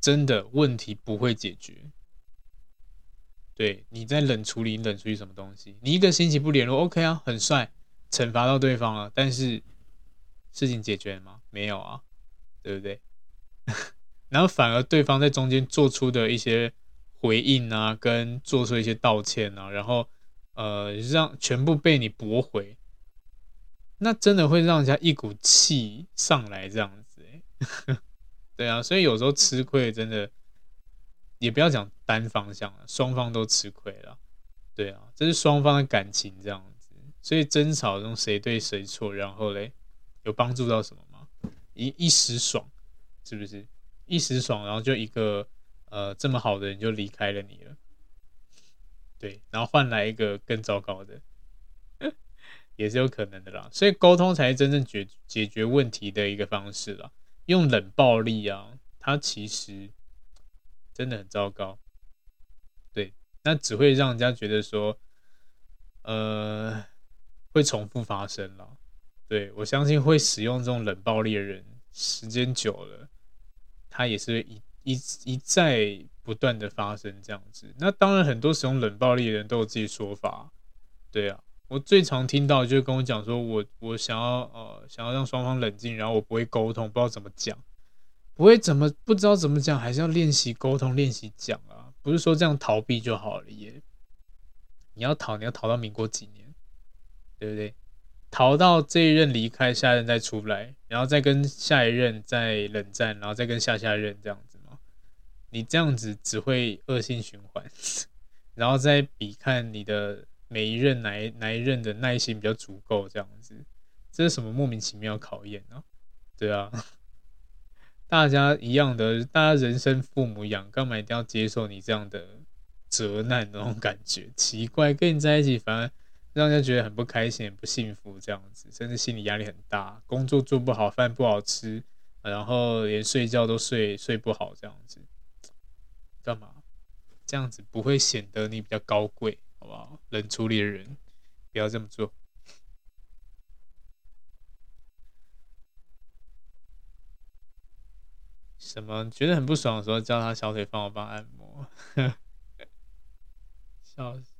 真的问题不会解决。对，你在冷处理，冷处理什么东西？你一个星期不联络，OK 啊，很帅，惩罚到对方了，但是事情解决了吗？没有啊，对不对？然后反而对方在中间做出的一些回应啊，跟做出一些道歉啊，然后呃，让全部被你驳回，那真的会让人家一股气上来，这样子，对啊，所以有时候吃亏真的。也不要讲单方向了，双方都吃亏了，对啊，这是双方的感情这样子，所以争吵中谁对谁错，然后嘞，有帮助到什么吗？一一时爽，是不是？一时爽，然后就一个呃这么好的人就离开了你了，对，然后换来一个更糟糕的，也是有可能的啦。所以沟通才是真正解解决问题的一个方式啦，用冷暴力啊，它其实。真的很糟糕，对，那只会让人家觉得说，呃，会重复发生了。对，我相信会使用这种冷暴力的人，时间久了，他也是一一一再不断的发生这样子。那当然，很多使用冷暴力的人都有自己说法。对啊，我最常听到就是跟我讲说，我我想要呃想要让双方冷静，然后我不会沟通，不知道怎么讲。不会怎么不知道怎么讲，还是要练习沟通，练习讲啊！不是说这样逃避就好了耶。你要逃，你要逃到民国几年，对不对？逃到这一任离开，下一任再出来，然后再跟下一任再冷战，然后再跟下下任这样？你这样子只会恶性循环，然后再比看你的每一任哪一哪一任的耐心比较足够，这样子，这是什么莫名其妙考验呢？对啊。大家一样的，大家人生父母养，干嘛一定要接受你这样的责难那种感觉？奇怪，跟你在一起反而让人家觉得很不开心、很不幸福，这样子，甚至心理压力很大，工作做不好，饭不好吃，然后连睡觉都睡睡不好，这样子，干嘛？这样子不会显得你比较高贵，好不好？冷处理的人不要这么做。什么觉得很不爽的时候，叫他小腿放我帮按摩，笑死！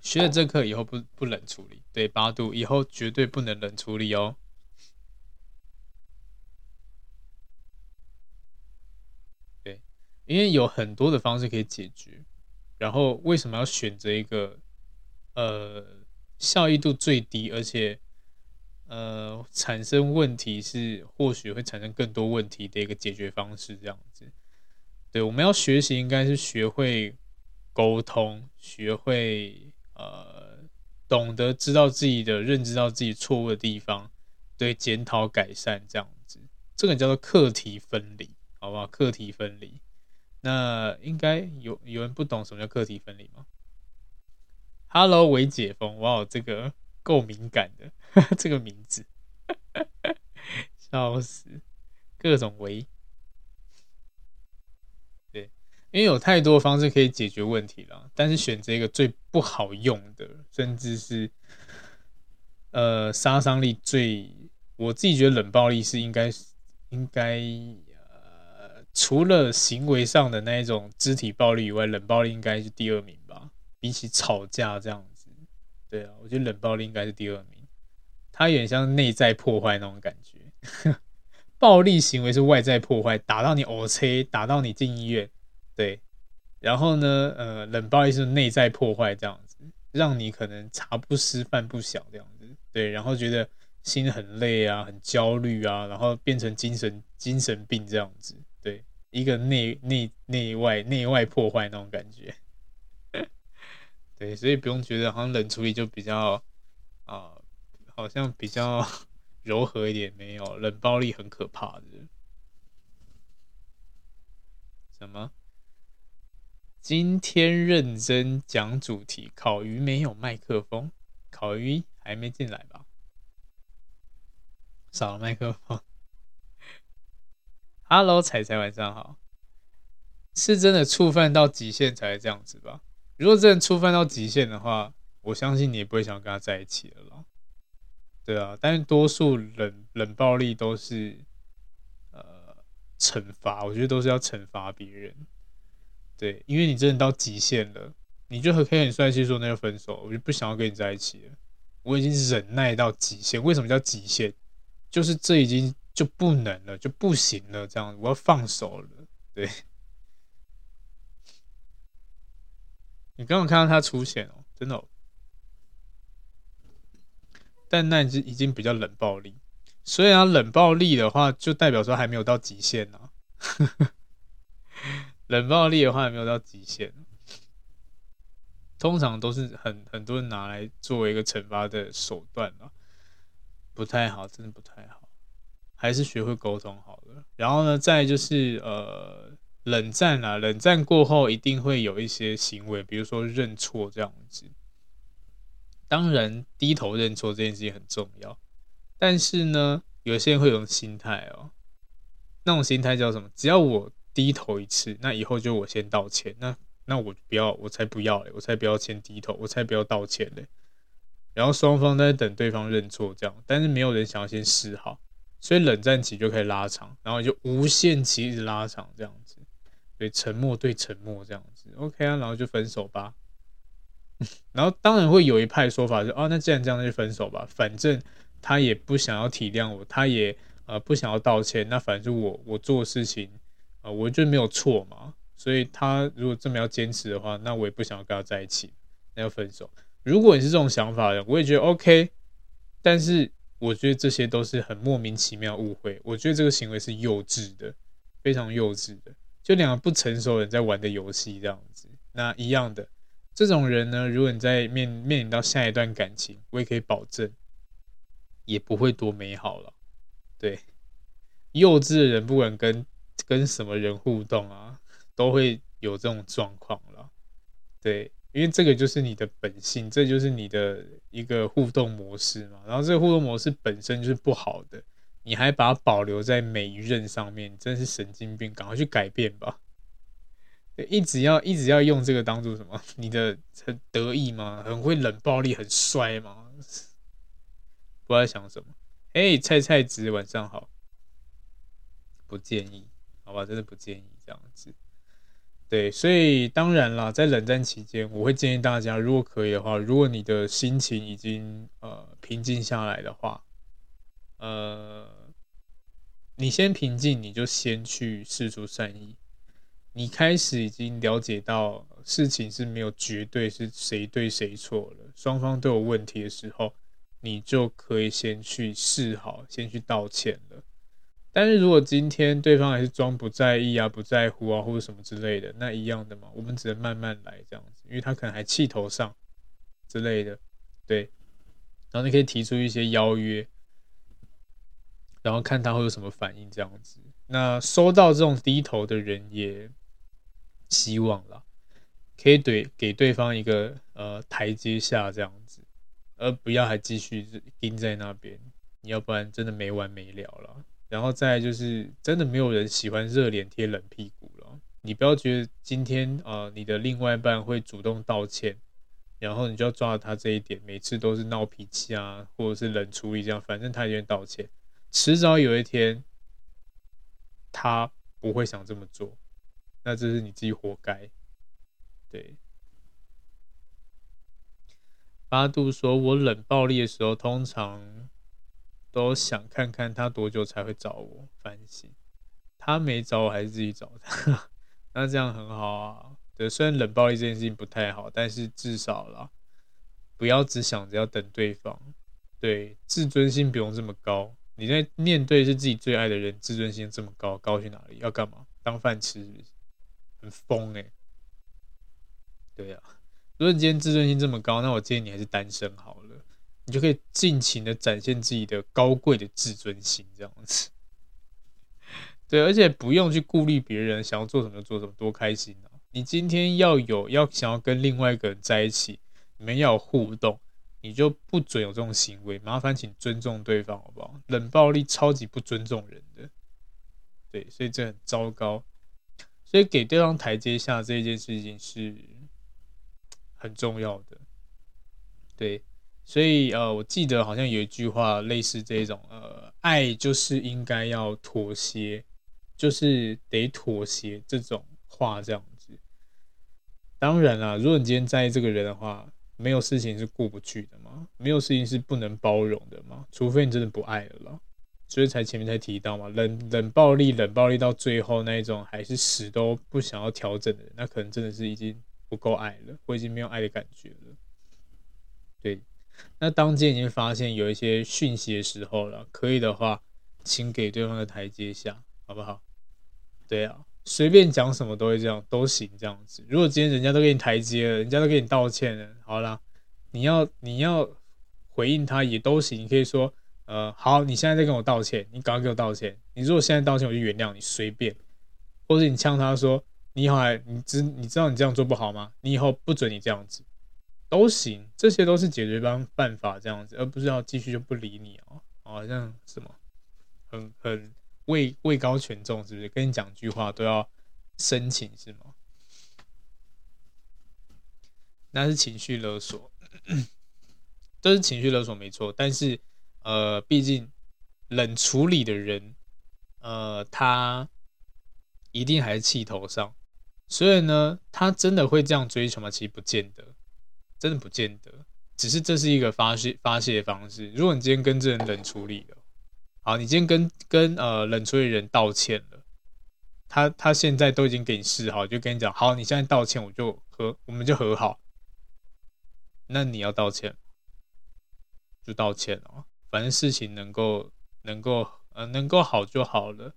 学了这课以后不不冷处理，对八度以后绝对不能冷处理哦。因为有很多的方式可以解决，然后为什么要选择一个呃效益度最低，而且？呃，产生问题是或许会产生更多问题的一个解决方式，这样子。对，我们要学习应该是学会沟通，学会呃，懂得知道自己的认知到自己错误的地方，对，检讨改善这样子。这个叫做课题分离，好不好？课题分离。那应该有有人不懂什么叫课题分离吗？Hello，微解封，哇，这个。够敏感的 这个名字，笑死！各种围，对，因为有太多方式可以解决问题了，但是选择一个最不好用的，甚至是呃杀伤力最，我自己觉得冷暴力是应该应该除了行为上的那一种肢体暴力以外，冷暴力应该是第二名吧，比起吵架这样子。对啊，我觉得冷暴力应该是第二名，它有点像内在破坏那种感觉。暴力行为是外在破坏，打到你呕车，打到你进医院。对，然后呢，呃，冷暴力是内在破坏这样子，让你可能茶不思饭不想这样子。对，然后觉得心很累啊，很焦虑啊，然后变成精神精神病这样子。一个内内内外内外破坏那种感觉。对，所以不用觉得好像冷处理就比较啊、呃，好像比较 柔和一点。没有，冷暴力很可怕的。什么？今天认真讲主题，烤鱼没有麦克风，烤鱼还没进来吧？少了麦克风。Hello，彩彩晚上好。是真的触犯到极限才会这样子吧？如果真的触犯到极限的话，我相信你也不会想跟他在一起了啦。对啊，但是多数冷冷暴力都是呃惩罚，我觉得都是要惩罚别人。对，因为你真的到极限了，你就很可以很帅气说那就分手，我就不想要跟你在一起了。我已经忍耐到极限，为什么叫极限？就是这已经就不能了，就不行了，这样我要放手了。对。你刚刚看到他出现哦，真的哦，但那已经已经比较冷暴力，所以啊，冷暴力的话就代表说还没有到极限呢。冷暴力的话还没有到极限，通常都是很很多人拿来作为一个惩罚的手段啊，不太好，真的不太好，还是学会沟通好了。然后呢，再就是呃。冷战啊，冷战过后一定会有一些行为，比如说认错这样子。当然，低头认错这件事情很重要，但是呢，有些人会有种心态哦，那种心态叫什么？只要我低头一次，那以后就我先道歉，那那我不要，我才不要嘞，我才不要先低头，我才不要道歉嘞。然后双方在等对方认错，这样，但是没有人想要先示好，所以冷战期就可以拉长，然后就无限期一直拉长这样子。对，沉默对沉默这样子，OK 啊，然后就分手吧。然后当然会有一派说法是，哦，那既然这样，就分手吧。反正他也不想要体谅我，他也呃不想要道歉。那反正我我做事情啊、呃，我就没有错嘛。所以他如果这么要坚持的话，那我也不想要跟他在一起，那要分手。如果你是这种想法的，我也觉得 OK。但是我觉得这些都是很莫名其妙误会。我觉得这个行为是幼稚的，非常幼稚的。就两个不成熟人在玩的游戏这样子，那一样的这种人呢，如果你在面面临到下一段感情，我也可以保证，也不会多美好了。对，幼稚的人不管跟跟什么人互动啊，都会有这种状况了。对，因为这个就是你的本性，这就是你的一个互动模式嘛。然后这个互动模式本身就是不好的。你还把它保留在每一任上面，真是神经病！赶快去改变吧。一直要一直要用这个当做什么？你的很得意吗？很会冷暴力，很帅吗？不知道在想什么。哎，菜菜子，晚上好。不建议，好吧，真的不建议这样子。对，所以当然啦，在冷战期间，我会建议大家，如果可以的话，如果你的心情已经呃平静下来的话，呃，你先平静，你就先去试出善意。你开始已经了解到事情是没有绝对是谁对谁错了，双方都有问题的时候，你就可以先去示好，先去道歉了。但是如果今天对方还是装不在意啊、不在乎啊，或者什么之类的，那一样的嘛，我们只能慢慢来这样子，因为他可能还气头上之类的，对。然后你可以提出一些邀约，然后看他会有什么反应这样子。那收到这种低头的人，也希望啦，可以对给对方一个呃台阶下这样子，而不要还继续盯在那边，你要不然真的没完没了了。然后再就是，真的没有人喜欢热脸贴冷屁股了。你不要觉得今天啊、你的另外一半会主动道歉，然后你就要抓着他这一点，每次都是闹脾气啊，或者是冷处理这样，反正他也会道歉。迟早有一天，他不会想这么做，那这是你自己活该。对。八度说，我冷暴力的时候，通常。都想看看他多久才会找我，反省。他没找我，还是自己找他，那这样很好啊。对，虽然冷暴力这件事情不太好，但是至少啦，不要只想着要等对方。对，自尊心不用这么高。你在面对是自己最爱的人，自尊心这么高，高去哪里？要干嘛？当饭吃？很疯哎、欸。对呀、啊，如果你今天自尊心这么高，那我建议你还是单身好。你就可以尽情的展现自己的高贵的自尊心，这样子。对，而且不用去顾虑别人想要做什么就做什么，多开心啊！你今天要有要想要跟另外一个人在一起，你们要有互动，你就不准有这种行为。麻烦请尊重对方，好不好？冷暴力超级不尊重人的，对，所以这很糟糕。所以给对方台阶下这件事情是很重要的，对。所以，呃，我记得好像有一句话类似这种，呃，爱就是应该要妥协，就是得妥协这种话这样子。当然啦，如果你今天在意这个人的话，没有事情是过不去的嘛，没有事情是不能包容的嘛，除非你真的不爱了啦。所以才前面才提到嘛，冷冷暴力，冷暴力到最后那一种还是死都不想要调整的人，那可能真的是已经不够爱了，或已经没有爱的感觉了。对。那当今天已经发现有一些讯息的时候了，可以的话，请给对方的台阶下，好不好？对啊，随便讲什么都会这样，都行这样子。如果今天人家都给你台阶了，人家都给你道歉了，好啦，你要你要回应他也都行，你可以说，呃，好，你现在在跟我道歉，你赶快给我道歉。你如果现在道歉，我就原谅你，随便。或者你呛他说，你好，你知你知道你这样做不好吗？你以后不准你这样子。都行，这些都是解决方办法，这样子，而不是要继续就不理你哦，好像什么很很位位高权重，是不是？跟你讲句话都要申请是吗？那是情绪勒索，都是情绪勒索没错。但是呃，毕竟冷处理的人，呃，他一定还是气头上，所以呢，他真的会这样追求吗？其实不见得。真的不见得，只是这是一个发泄发泄方式。如果你今天跟这人冷处理了，好，你今天跟跟呃冷处理人道歉了，他他现在都已经给你示好，就跟你讲，好，你现在道歉，我就和我们就和好。那你要道歉，就道歉哦，反正事情能够能够呃能够好就好了，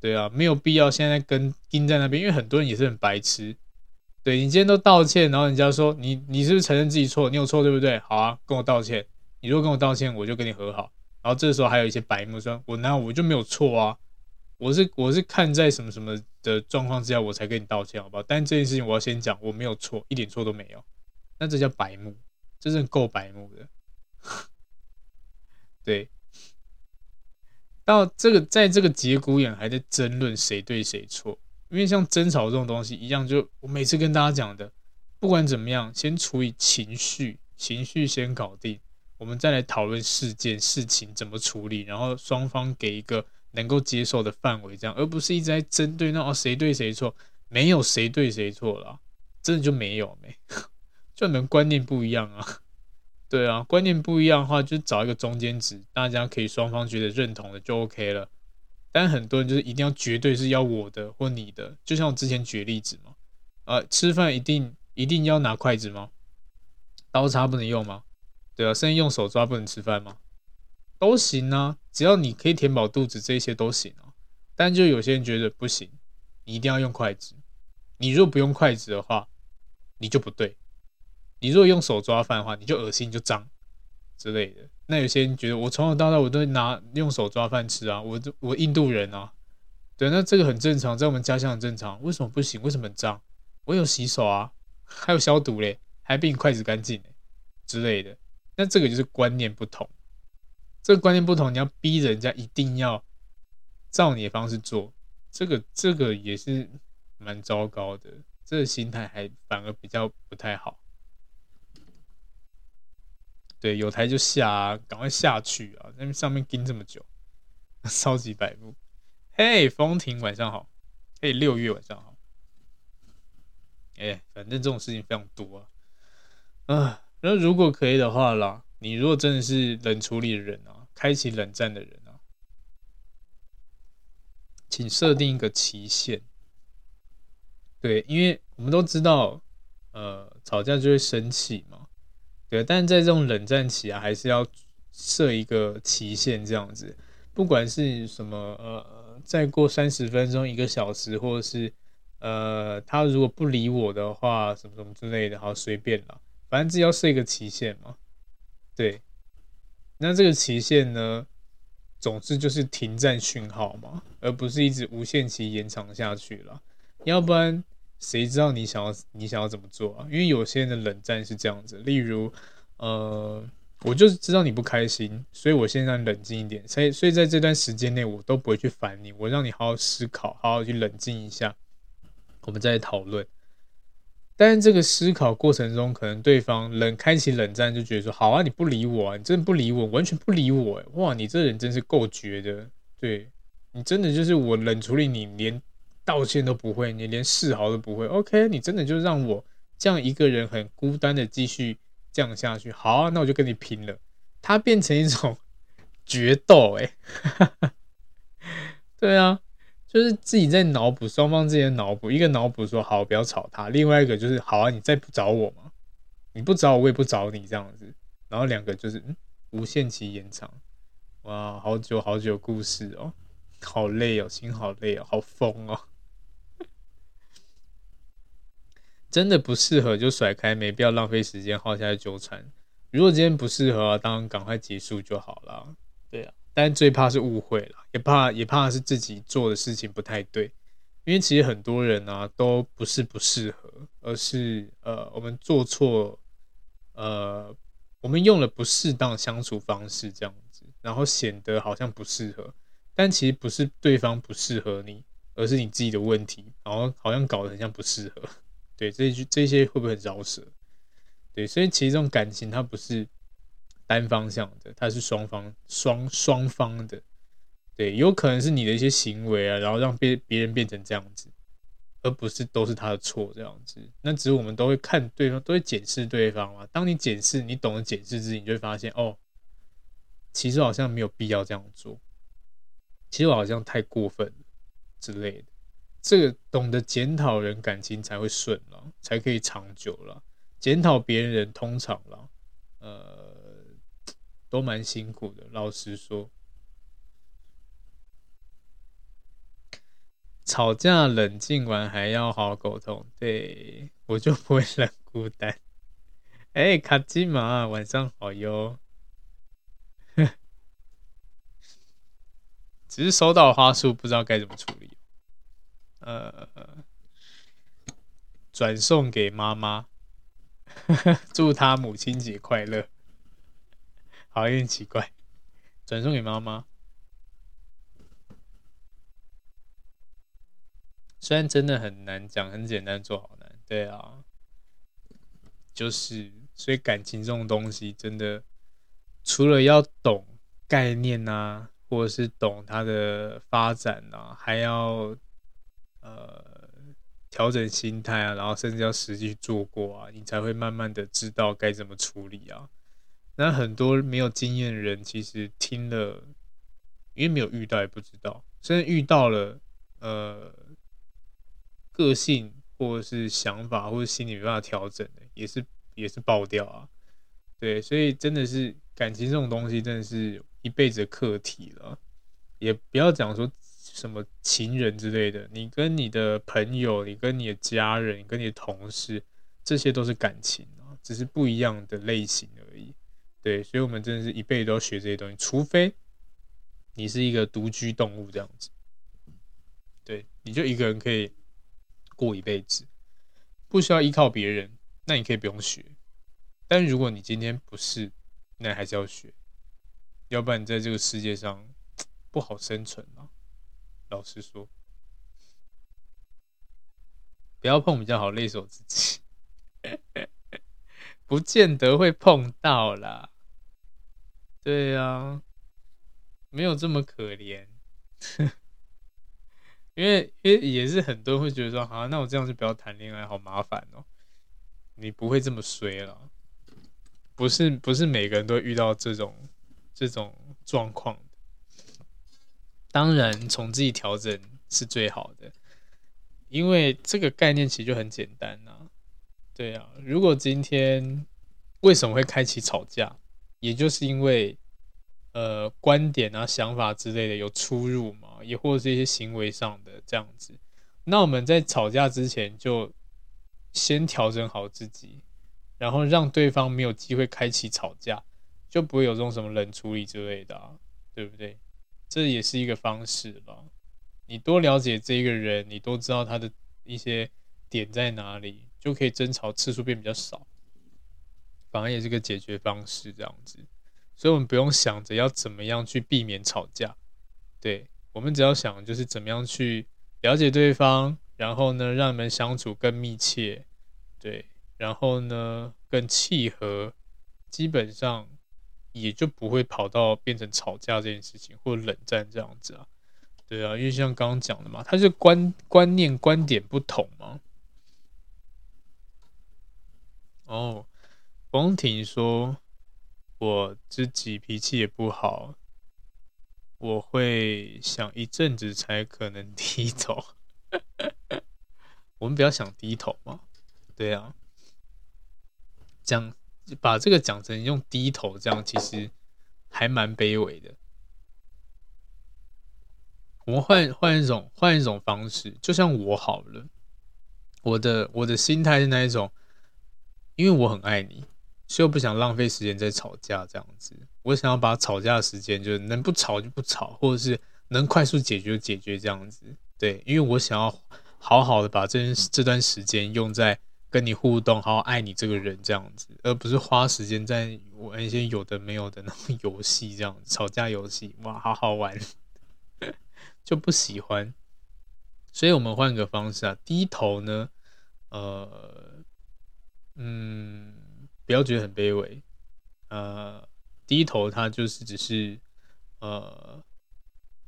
对啊，没有必要现在跟盯在那边，因为很多人也是很白痴。对，你今天都道歉，然后人家说你你是不是承认自己错？你有错对不对？好啊，跟我道歉。你如果跟我道歉，我就跟你和好。然后这时候还有一些白目说，我那我就没有错啊，我是我是看在什么什么的状况之下我才跟你道歉，好不好？但这件事情我要先讲，我没有错，一点错都没有。那这叫白目，这是够白目的。对，到这个在这个节骨眼还在争论谁对谁错。因为像争吵这种东西一样，就我每次跟大家讲的，不管怎么样，先处理情绪，情绪先搞定，我们再来讨论事件、事情怎么处理，然后双方给一个能够接受的范围，这样，而不是一直在针对那哦谁对谁错，没有谁对谁错了，真的就没有没，就你们观念不一样啊，对啊，观念不一样的话，就找一个中间值，大家可以双方觉得认同的就 OK 了。但很多人就是一定要绝对是要我的或你的，就像我之前举例子嘛，呃，吃饭一定一定要拿筷子吗？刀叉不能用吗？对啊，甚至用手抓不能吃饭吗？都行啊，只要你可以填饱肚子，这些都行啊。但就有些人觉得不行，你一定要用筷子。你如果不用筷子的话，你就不对。你如果用手抓饭的话，你就恶心就脏之类的。那有些人觉得我从小到大我都拿用手抓饭吃啊，我我印度人啊，对，那这个很正常，在我们家乡很正常。为什么不行？为什么很脏？我有洗手啊，还有消毒嘞，还比你筷子干净嘞之类的。那这个就是观念不同。这个观念不同，你要逼人家一定要照你的方式做，这个这个也是蛮糟糕的，这个心态还反而比较不太好。对，有台就下啊，赶快下去啊！那上面盯这么久，超级白目。嘿，风婷晚上好，嘿，六月晚上好。哎，反正这种事情非常多啊。啊，那如果可以的话啦，你如果真的是冷处理的人啊。开启冷战的人啊，请设定一个期限。对，因为我们都知道，呃，吵架就会生气嘛。对，但在这种冷战期啊，还是要设一个期限，这样子。不管是什么，呃，再过三十分钟、一个小时，或者是呃，他如果不理我的话，什么什么之类的，好，随便了，反正自己要设一个期限嘛。对。那这个期限呢，总之就是停战讯号嘛，而不是一直无限期延长下去了。要不然谁知道你想要你想要怎么做啊？因为有些人的冷战是这样子，例如，呃，我就是知道你不开心，所以我现在冷静一点，所以所以在这段时间内我都不会去烦你，我让你好好思考，好好去冷静一下，我们再讨论。但是这个思考过程中，可能对方冷开启冷战，就觉得说：“好啊，你不理我啊，你真的不理我，完全不理我，哇，你这人真是够绝的，对，你真的就是我冷处理你，连道歉都不会，你连示好都不会。OK，你真的就让我这样一个人很孤单的继续这样下去。好啊，那我就跟你拼了。它变成一种 决斗，哎，对啊。”就是自己在脑补，双方之间脑补，一个脑补说好不要吵他，另外一个就是好啊，你再不找我嘛，你不找我，我也不找你这样子，然后两个就是嗯，无限期延长，哇，好久好久故事哦，好累哦，心好累哦，好疯哦，真的不适合就甩开，没必要浪费时间耗下去纠缠。如果今天不适合啊，当然赶快结束就好了，对啊。但最怕是误会了，也怕也怕是自己做的事情不太对，因为其实很多人啊都不是不适合，而是呃我们做错，呃我们用了不适当相处方式这样子，然后显得好像不适合，但其实不是对方不适合你，而是你自己的问题，然后好像搞得很像不适合，对，这句这些会不会很饶舌？对，所以其实这种感情它不是。单方向的，它是双方双双方的，对，有可能是你的一些行为啊，然后让别别人变成这样子，而不是都是他的错这样子。那只是我们都会看对方，都会检视对方嘛。当你检视，你懂得检视自己，你就会发现哦，其实好像没有必要这样做，其实我好像太过分了之类的。这个懂得检讨人，感情才会顺了，才可以长久了。检讨别人，通常了，呃。都蛮辛苦的，老实说，吵架冷静完还要好好沟通，对，我就不会冷孤单。哎、卡基玛，晚上好哟。只是收到花束，不知道该怎么处理。呃，转送给妈妈，祝她母亲节快乐。好，有点奇怪，转送给妈妈。虽然真的很难讲，很简单做好难。对啊，就是所以感情这种东西，真的除了要懂概念啊，或者是懂它的发展啊，还要呃调整心态啊，然后甚至要实际做过啊，你才会慢慢的知道该怎么处理啊。那很多没有经验的人，其实听了，因为没有遇到也不知道，甚至遇到了，呃，个性或者是想法或者心理没办法调整的，也是也是爆掉啊。对，所以真的是感情这种东西，真的是。一辈子的课题了，也不要讲说什么情人之类的。你跟你的朋友，你跟你的家人，跟你的同事，这些都是感情啊，只是不一样的类型而已。对，所以我们真的是一辈子都要学这些东西，除非你是一个独居动物这样子，对，你就一个人可以过一辈子，不需要依靠别人，那你可以不用学。但如果你今天不是，那还是要学。要不然你在这个世界上不好生存啊！老实说，不要碰比较好，累死我自己，不见得会碰到啦。对啊，没有这么可怜，因为因为也是很多人会觉得说，啊，那我这样就不要谈恋爱，好麻烦哦。你不会这么衰了，不是不是每个人都遇到这种。这种状况，当然从自己调整是最好的，因为这个概念其实就很简单呐、对啊，如果今天为什么会开启吵架，也就是因为呃观点啊、想法之类的有出入嘛，也或者是一些行为上的这样子，那我们在吵架之前就先调整好自己，然后让对方没有机会开启吵架。就不会有这种什么冷处理之类的，对不对？这也是一个方式吧。你多了解这一个人，你都知道他的一些点在哪里，就可以争吵次数变比较少，反而也是个解决方式这样子。所以，我们不用想着要怎么样去避免吵架，对，我们只要想就是怎么样去了解对方，然后呢，让你们相处更密切，对，然后呢，更契合，基本上。也就不会跑到变成吵架这件事情，或冷战这样子啊，对啊，因为像刚刚讲的嘛，他是观观念观点不同嘛。哦，风婷说，我自己脾气也不好，我会想一阵子才可能低头。我们比较想低头嘛，对啊，讲。把这个讲成用低头这样，其实还蛮卑微的。我们换换一种换一种方式，就像我好了，我的我的心态是那一种，因为我很爱你，所以我不想浪费时间在吵架这样子。我想要把吵架的时间，就是能不吵就不吵，或者是能快速解决就解决这样子。对，因为我想要好好的把这这段时间用在。跟你互动，好好爱你这个人这样子，而不是花时间在玩一些有的没有的那种游戏这样子，吵架游戏，哇，好好玩，就不喜欢。所以我们换个方式啊，低头呢，呃，嗯，不要觉得很卑微，呃，低头它就是只是，呃，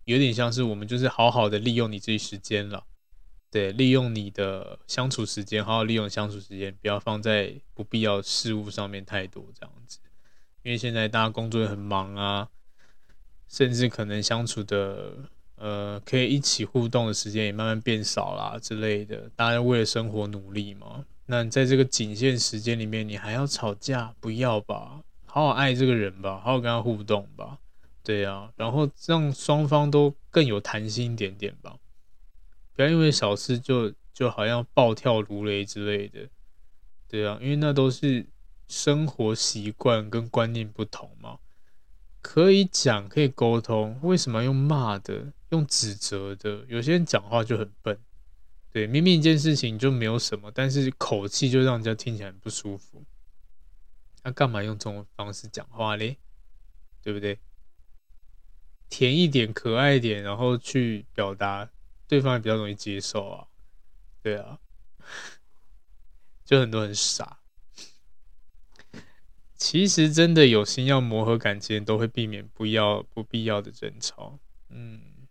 有点像是我们就是好好的利用你这一时间了。对，利用你的相处时间，好好利用相处时间，不要放在不必要事物上面太多这样子。因为现在大家工作也很忙啊，甚至可能相处的呃，可以一起互动的时间也慢慢变少啦之类的。大家为了生活努力嘛，那在这个仅限时间里面，你还要吵架？不要吧，好好爱这个人吧，好好跟他互动吧。对啊，然后让双方都更有弹性一点点吧。不要因为小事就就好像暴跳如雷之类的，对啊，因为那都是生活习惯跟观念不同嘛。可以讲，可以沟通，为什么用骂的、用指责的？有些人讲话就很笨，对，明明一件事情就没有什么，但是口气就让人家听起来很不舒服。那干嘛用这种方式讲话嘞？对不对？甜一点、可爱一点，然后去表达。对方也比较容易接受啊，对啊，就很多人傻。其实真的有心要磨合感情，都会避免不要不必要的争吵。嗯，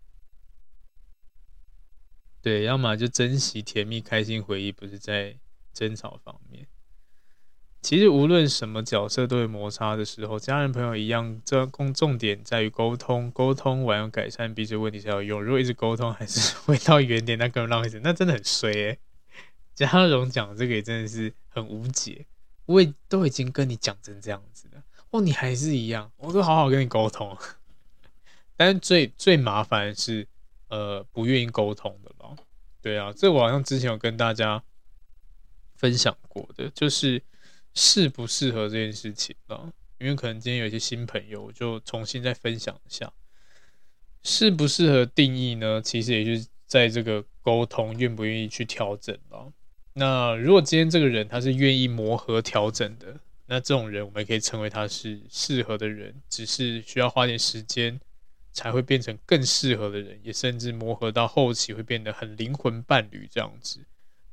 对，要么就珍惜甜蜜开心回忆，不是在争吵方面。其实无论什么角色都有摩擦的时候，家人朋友一样，这共重点在于沟通，沟通完要改善彼此问题才有用。如果一直沟通还是回到原点，那根本浪费钱，那真的很衰诶。嘉荣讲这个也真的是很无解，我也都已经跟你讲成这样子了，哦，你还是一样，我都好好跟你沟通，但是最最麻烦是，呃，不愿意沟通的咯。对啊，这我好像之前有跟大家分享过的，就是。适不适合这件事情啊？因为可能今天有一些新朋友，我就重新再分享一下适不适合定义呢？其实也就是在这个沟通愿不愿意去调整了。那如果今天这个人他是愿意磨合调整的，那这种人我们可以称为他是适合的人，只是需要花点时间才会变成更适合的人，也甚至磨合到后期会变得很灵魂伴侣这样子，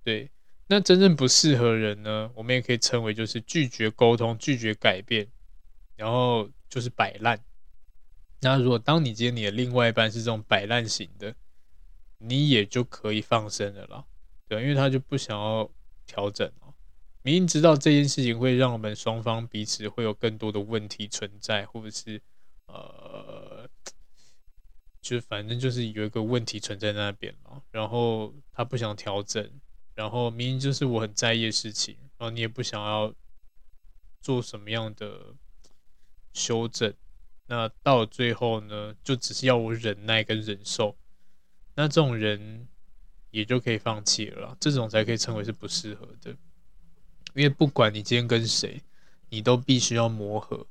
对。那真正不适合人呢？我们也可以称为就是拒绝沟通、拒绝改变，然后就是摆烂。那如果当你今天你的另外一半是这种摆烂型的，你也就可以放生了啦，对，因为他就不想要调整哦。明明知道这件事情会让我们双方彼此会有更多的问题存在，或者是呃，就反正就是有一个问题存在那边了，然后他不想调整。然后明明就是我很在意的事情，然后你也不想要做什么样的修正，那到最后呢，就只是要我忍耐跟忍受，那这种人也就可以放弃了，这种才可以称为是不适合的，因为不管你今天跟谁，你都必须要磨合，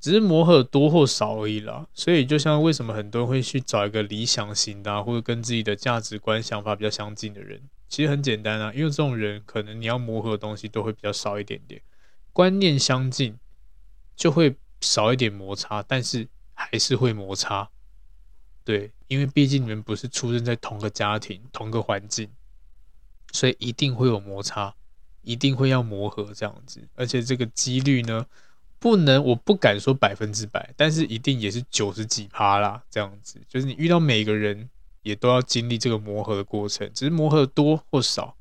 只是磨合多或少而已啦。所以就像为什么很多人会去找一个理想型的，或者跟自己的价值观想法比较相近的人。其实很简单啊，因为这种人可能你要磨合的东西都会比较少一点点，观念相近就会少一点摩擦，但是还是会摩擦。对，因为毕竟你们不是出生在同个家庭、同个环境，所以一定会有摩擦，一定会要磨合这样子。而且这个几率呢，不能，我不敢说百分之百，但是一定也是九十几趴啦，这样子。就是你遇到每个人。也都要经历这个磨合的过程，只是磨合多或少。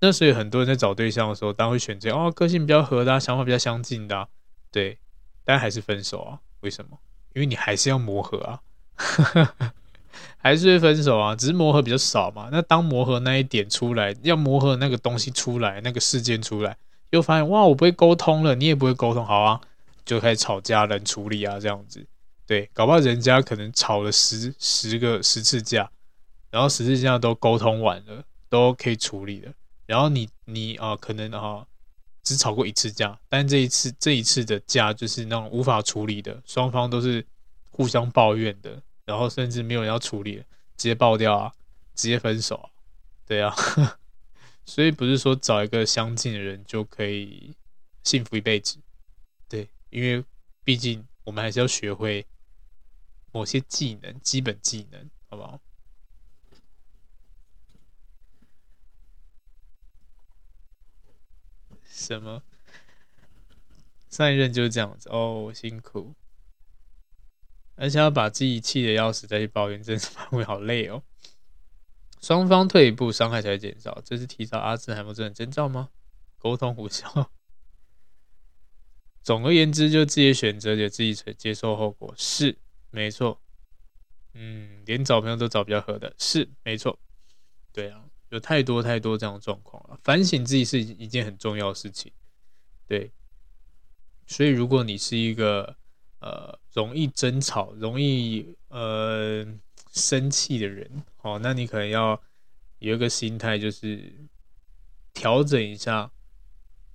那所以很多人在找对象的时候，当然会选择哦，个性比较合的，想法比较相近的，对，但还是分手啊？为什么？因为你还是要磨合啊，还是会分手啊，只是磨合比较少嘛。那当磨合那一点出来，要磨合那个东西出来，那个事件出来，又发现哇，我不会沟通了，你也不会沟通，好啊，就开始吵架，冷处理啊，这样子。对，搞不好人家可能吵了十十个十次架，然后十次架都沟通完了，都可以处理了。然后你你啊、可能啊、只吵过一次架，但这一次这一次的架就是那种无法处理的，双方都是互相抱怨的，然后甚至没有人要处理，直接爆掉啊，直接分手啊，对啊。所以不是说找一个相近的人就可以幸福一辈子，对，因为毕竟我们还是要学会。某些技能，基本技能，好不好？什么？上一任就是这样子哦，辛苦，而且要把自己气得要死再去抱怨，真是 会好累哦。双方退一步，伤害才会减少，这是提早阿兹海默症的征兆吗？沟通无效。总而言之，就自己选择，就自己接受后果是。没错，嗯，连找朋友都找比较合的，是没错，对啊，有太多太多这样的状况了。反省自己是一件很重要的事情，对。所以如果你是一个呃容易争吵、容易呃生气的人，哦，那你可能要有一个心态，就是调整一下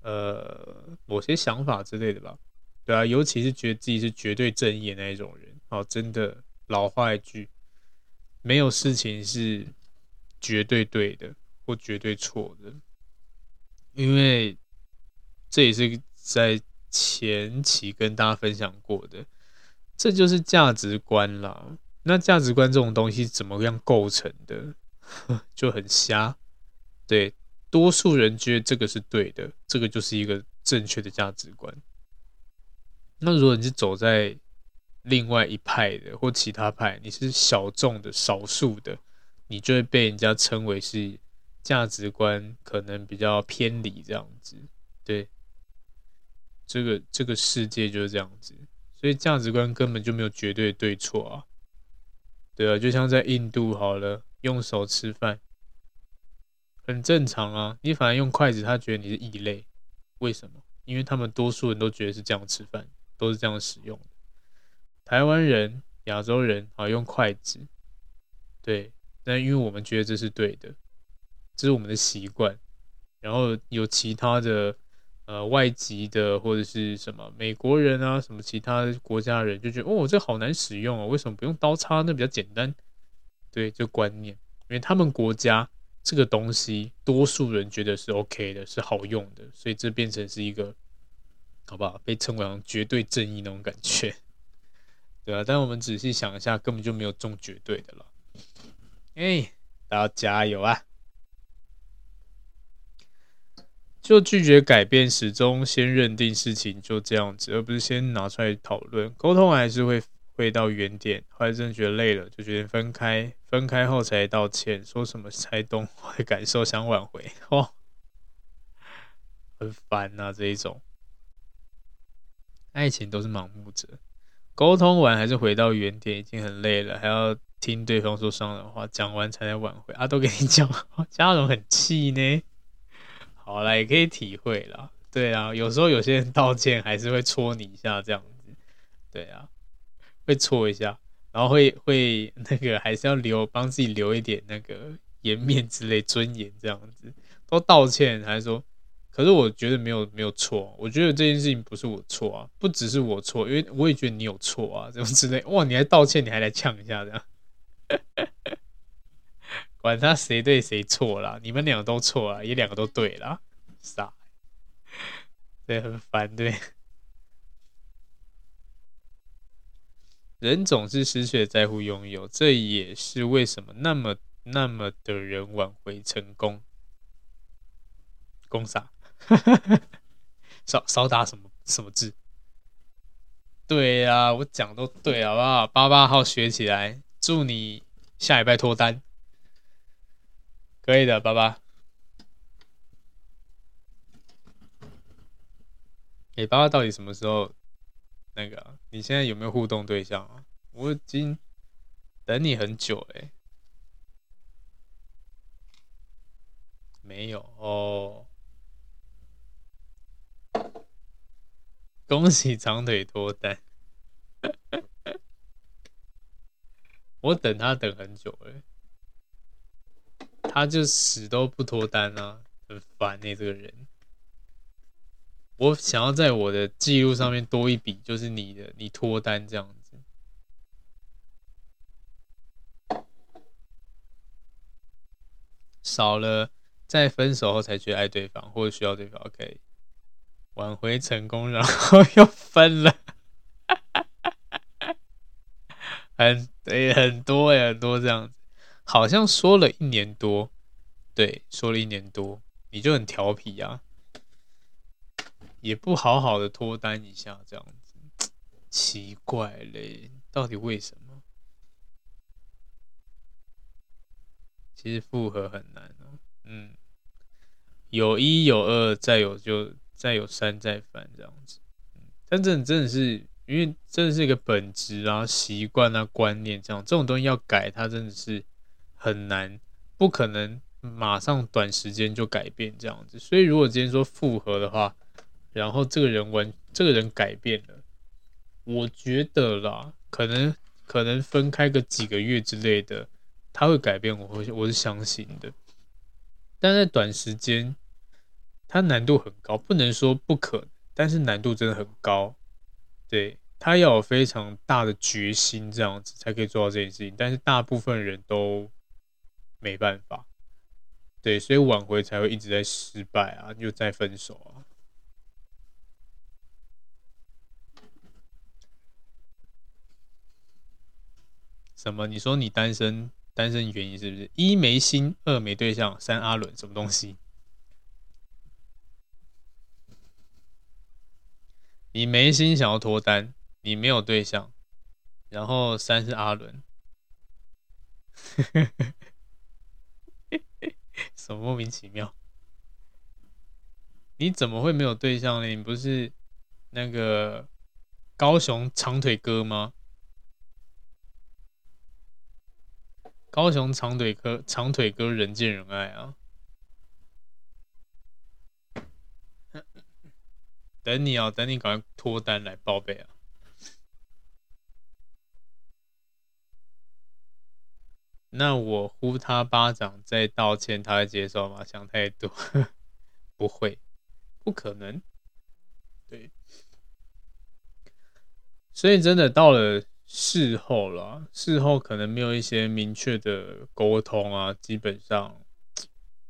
呃某些想法之类的吧，对啊，尤其是觉得自己是绝对正义的那一种人。哦，真的，老话一句，没有事情是绝对对的或绝对错的，因为这也是在前期跟大家分享过的，这就是价值观啦。那价值观这种东西怎么样构成的，就很瞎。对，多数人觉得这个是对的，这个就是一个正确的价值观。那如果你是走在另外一派的或其他派，你是小众的、少数的，你就会被人家称为是价值观可能比较偏离这样子。对，这个这个世界就是这样子，所以价值观根本就没有绝对对错啊。对啊，就像在印度好了，用手吃饭很正常啊。你反而用筷子，他觉得你是异类，为什么？因为他们多数人都觉得是这样吃饭，都是这样使用的。台湾人、亚洲人啊，用筷子，对，但因为我们觉得这是对的，这是我们的习惯。然后有其他的呃外籍的或者是什么美国人啊，什么其他国家人就觉得哦，这好难使用哦，为什么不用刀叉？那比较简单。对，这观念，因为他们国家这个东西，多数人觉得是 OK 的，是好用的，所以这变成是一个，好不好？被称为绝对正义那种感觉。对啊，但我们仔细想一下，根本就没有中绝对的了。哎，大家加油啊！就拒绝改变，始终先认定事情就这样子，而不是先拿出来讨论。沟通还是会回到原点。后来真的觉得累了，就决定分开。分开后才道歉，说什么才懂我的感受，想挽回。哦，很烦呐，这一种爱情都是盲目者。沟通完还是回到原点，已经很累了，还要听对方说伤人话，讲完才能挽回啊！都给你讲，家人很气呢。好啦，也可以体会啦。对啊，有时候有些人道歉还是会戳你一下，这样子。对啊，会戳一下，然后会会那个还是要留，帮自己留一点那个颜面之类尊严，这样子。都道歉还说？可是我觉得没有没有错，我觉得这件事情不是我错啊，不只是我错，因为我也觉得你有错啊，这种之类。哇，你还道歉，你还来呛一下这样，管他谁对谁错啦，你们两个都错啊，也两个都对啦，傻，对，很烦，对。人总是失去在乎拥有，这也是为什么那么那么的人挽回成功，公傻。少少打什么什么字？对呀、我讲都对，好不好？八八号学起来，祝你下礼拜脱单，可以的，八八。哎、八八到底什么时候？那个，你现在有没有互动对象啊？我已经等你很久哎，没有哦。恭喜长腿脱单，我等他等很久了，他就死都不脱单啊，很烦欸，这个人。我想要在我的记录上面多一笔，就是你的，你脱单这样子，少了在分手后才觉得爱对方或者需要对方，OK。挽回成功，然后又分了，很对，很多，很多这样子，好像说了一年多，对，说了一年多，你就很调皮啊，也不好好的脱单一下，这样子，奇怪嘞，到底为什么？其实复合很难哦，嗯，有一有二，再有就。再有三再犯这样子，但真的真的是因为真的是一个本质啊、习惯啊、观念这样，这种东西要改，它真的是很难，不可能马上短时间就改变这样子。所以如果今天说复合的话，然后这个人完，这个人改变了，我觉得啦，可能可能分开个几个月之类的，他会改变，我会我是相信的。但在短时间。它难度很高，不能说不可能，但是难度真的很高。对，他要有非常大的决心，这样子才可以做到这件事情。但是大部分人都没办法，对，所以挽回才会一直在失败啊，又再分手啊。什么？你说你单身？单身原因是不是？一没心，二没对象，三阿伦什么东西？你没心想要脱单，你没有对象，然后三是阿伦，什么莫名其妙？你怎么会没有对象呢？你不是那个高雄长腿哥吗？高雄长腿哥，长腿哥人见人爱啊！等你哦，等你赶快脱单来报备啊！那我呼他巴掌再道歉，他会接受吗？想太多，不会，不可能。对，所以真的到了。事后啦，事后可能没有一些明确的沟通啊，基本上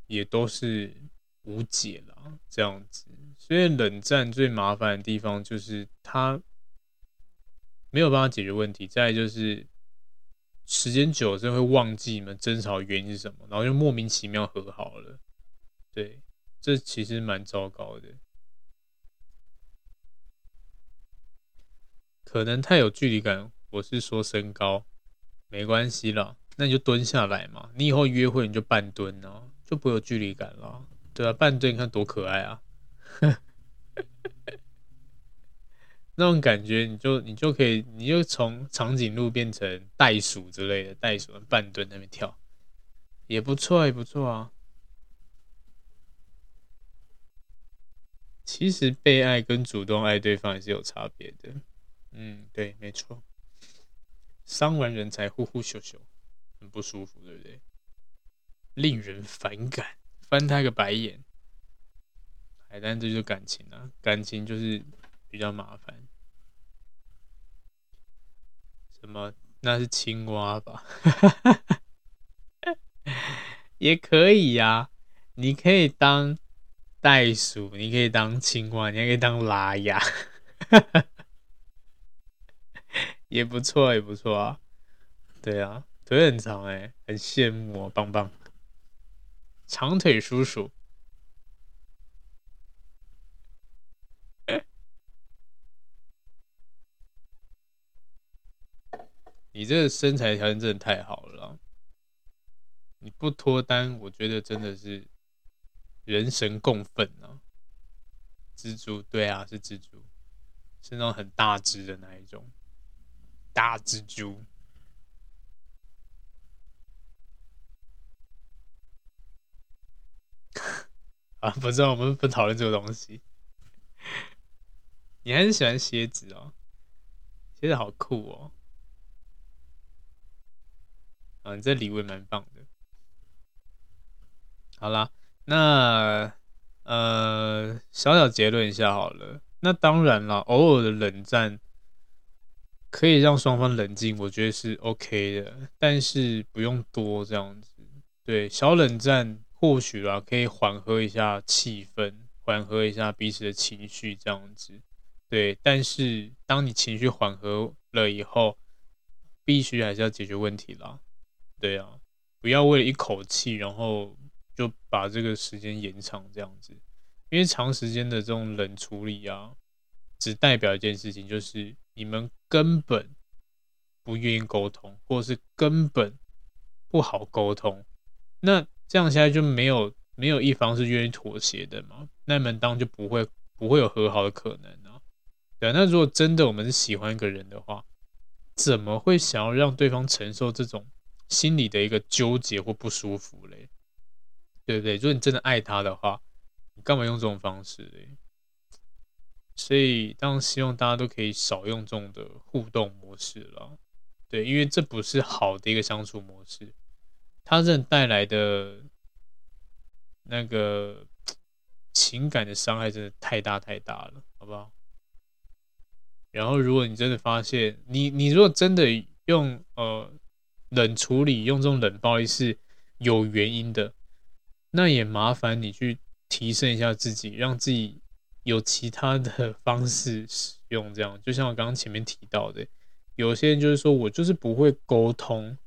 也都是无解了这样子。所以冷战最麻烦的地方就是他没有办法解决问题，再就是时间久了，真会忘记你们争吵原因是什么，然后就莫名其妙和好了。对，这其实蛮糟糕的，可能太有距离感。我是说身高没关系了，那你就蹲下来嘛。你以后约会你就半蹲哦，就不会有距离感了。对啊，半蹲你看多可爱啊！那种感觉你就你就可以，你就从长颈鹿变成袋鼠之类的，袋鼠半蹲那边跳也不错，也不错啊。其实被爱跟主动爱对方也是有差别的。嗯，对，没错。伤完人才呼呼咻咻，很不舒服，对不对？令人反感，翻他个白眼。但这就是感情啊，感情就是比较麻烦。什么？那是青蛙吧？也可以呀、啊，你可以当袋鼠，你可以当青蛙，你还可以当拉雅。也不错，也不错啊。对啊，腿很长哎，很羡慕哦，棒棒。长腿叔叔，你这个身材条件真的太好了。你不脱单，我觉得真的是人神共愤啊。蜘蛛，对啊，是蜘蛛，是那种很大只的那一种。大蜘蛛 啊，不知道我们不讨论这个东西。你还是喜欢蝎子哦，蝎子好酷哦。啊，你这礼物也蛮棒的。好啦，那呃，小小结论一下好了。那当然了，偶尔的冷战。可以让双方冷静，我觉得是 OK 的，但是不用多这样子。对，小冷战或许啦，可以缓和一下气氛，缓和一下彼此的情绪这样子。对，但是当你情绪缓和了以后，必须还是要解决问题啦。对啊，不要为了一口气，然后就把这个时间延长这样子，因为长时间的这种冷处理啊，只代表一件事情，就是。你们根本不愿意沟通，或者是根本不好沟通，那这样下来就没有没有一方是愿意妥协的嘛？那门当就不会不会有和好的可能啊。对啊，那如果真的我们是喜欢一个人的话，怎么会想要让对方承受这种心里的一个纠结或不舒服嘞？对不对？如果你真的爱他的话，你干嘛用这种方式嘞？所以，当然希望大家都可以少用这种的互动模式了，对，因为这不是好的一个相处模式，它这带来的那个情感的伤害真的太大太大了，好不好？然后，如果你真的发现你，你如果真的用呃冷处理，用这种冷暴力是有原因的，那也麻烦你去提升一下自己，让自己。有其他的方式使用，这样就像我刚刚前面提到的，有些人就是说我就是不会沟通，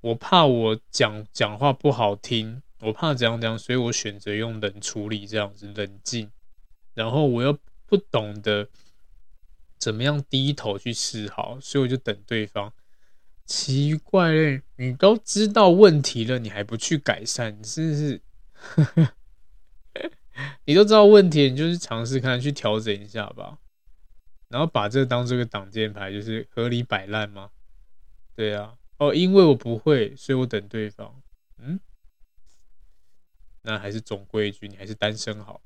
我怕我讲讲话不好听，我怕怎样怎样，所以我选择用冷处理这样子冷静，然后我又不懂得怎么样低头去示好，所以我就等对方。奇怪嘞，你都知道问题了，你还不去改善，你是不是？你都知道问题，你就是尝试看去调整一下吧，然后把这当做个挡箭牌，就是合理摆烂吗？对啊，哦，因为我不会，所以我等对方。嗯，那还是总归一句，你还是单身好，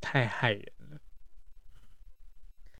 太害人。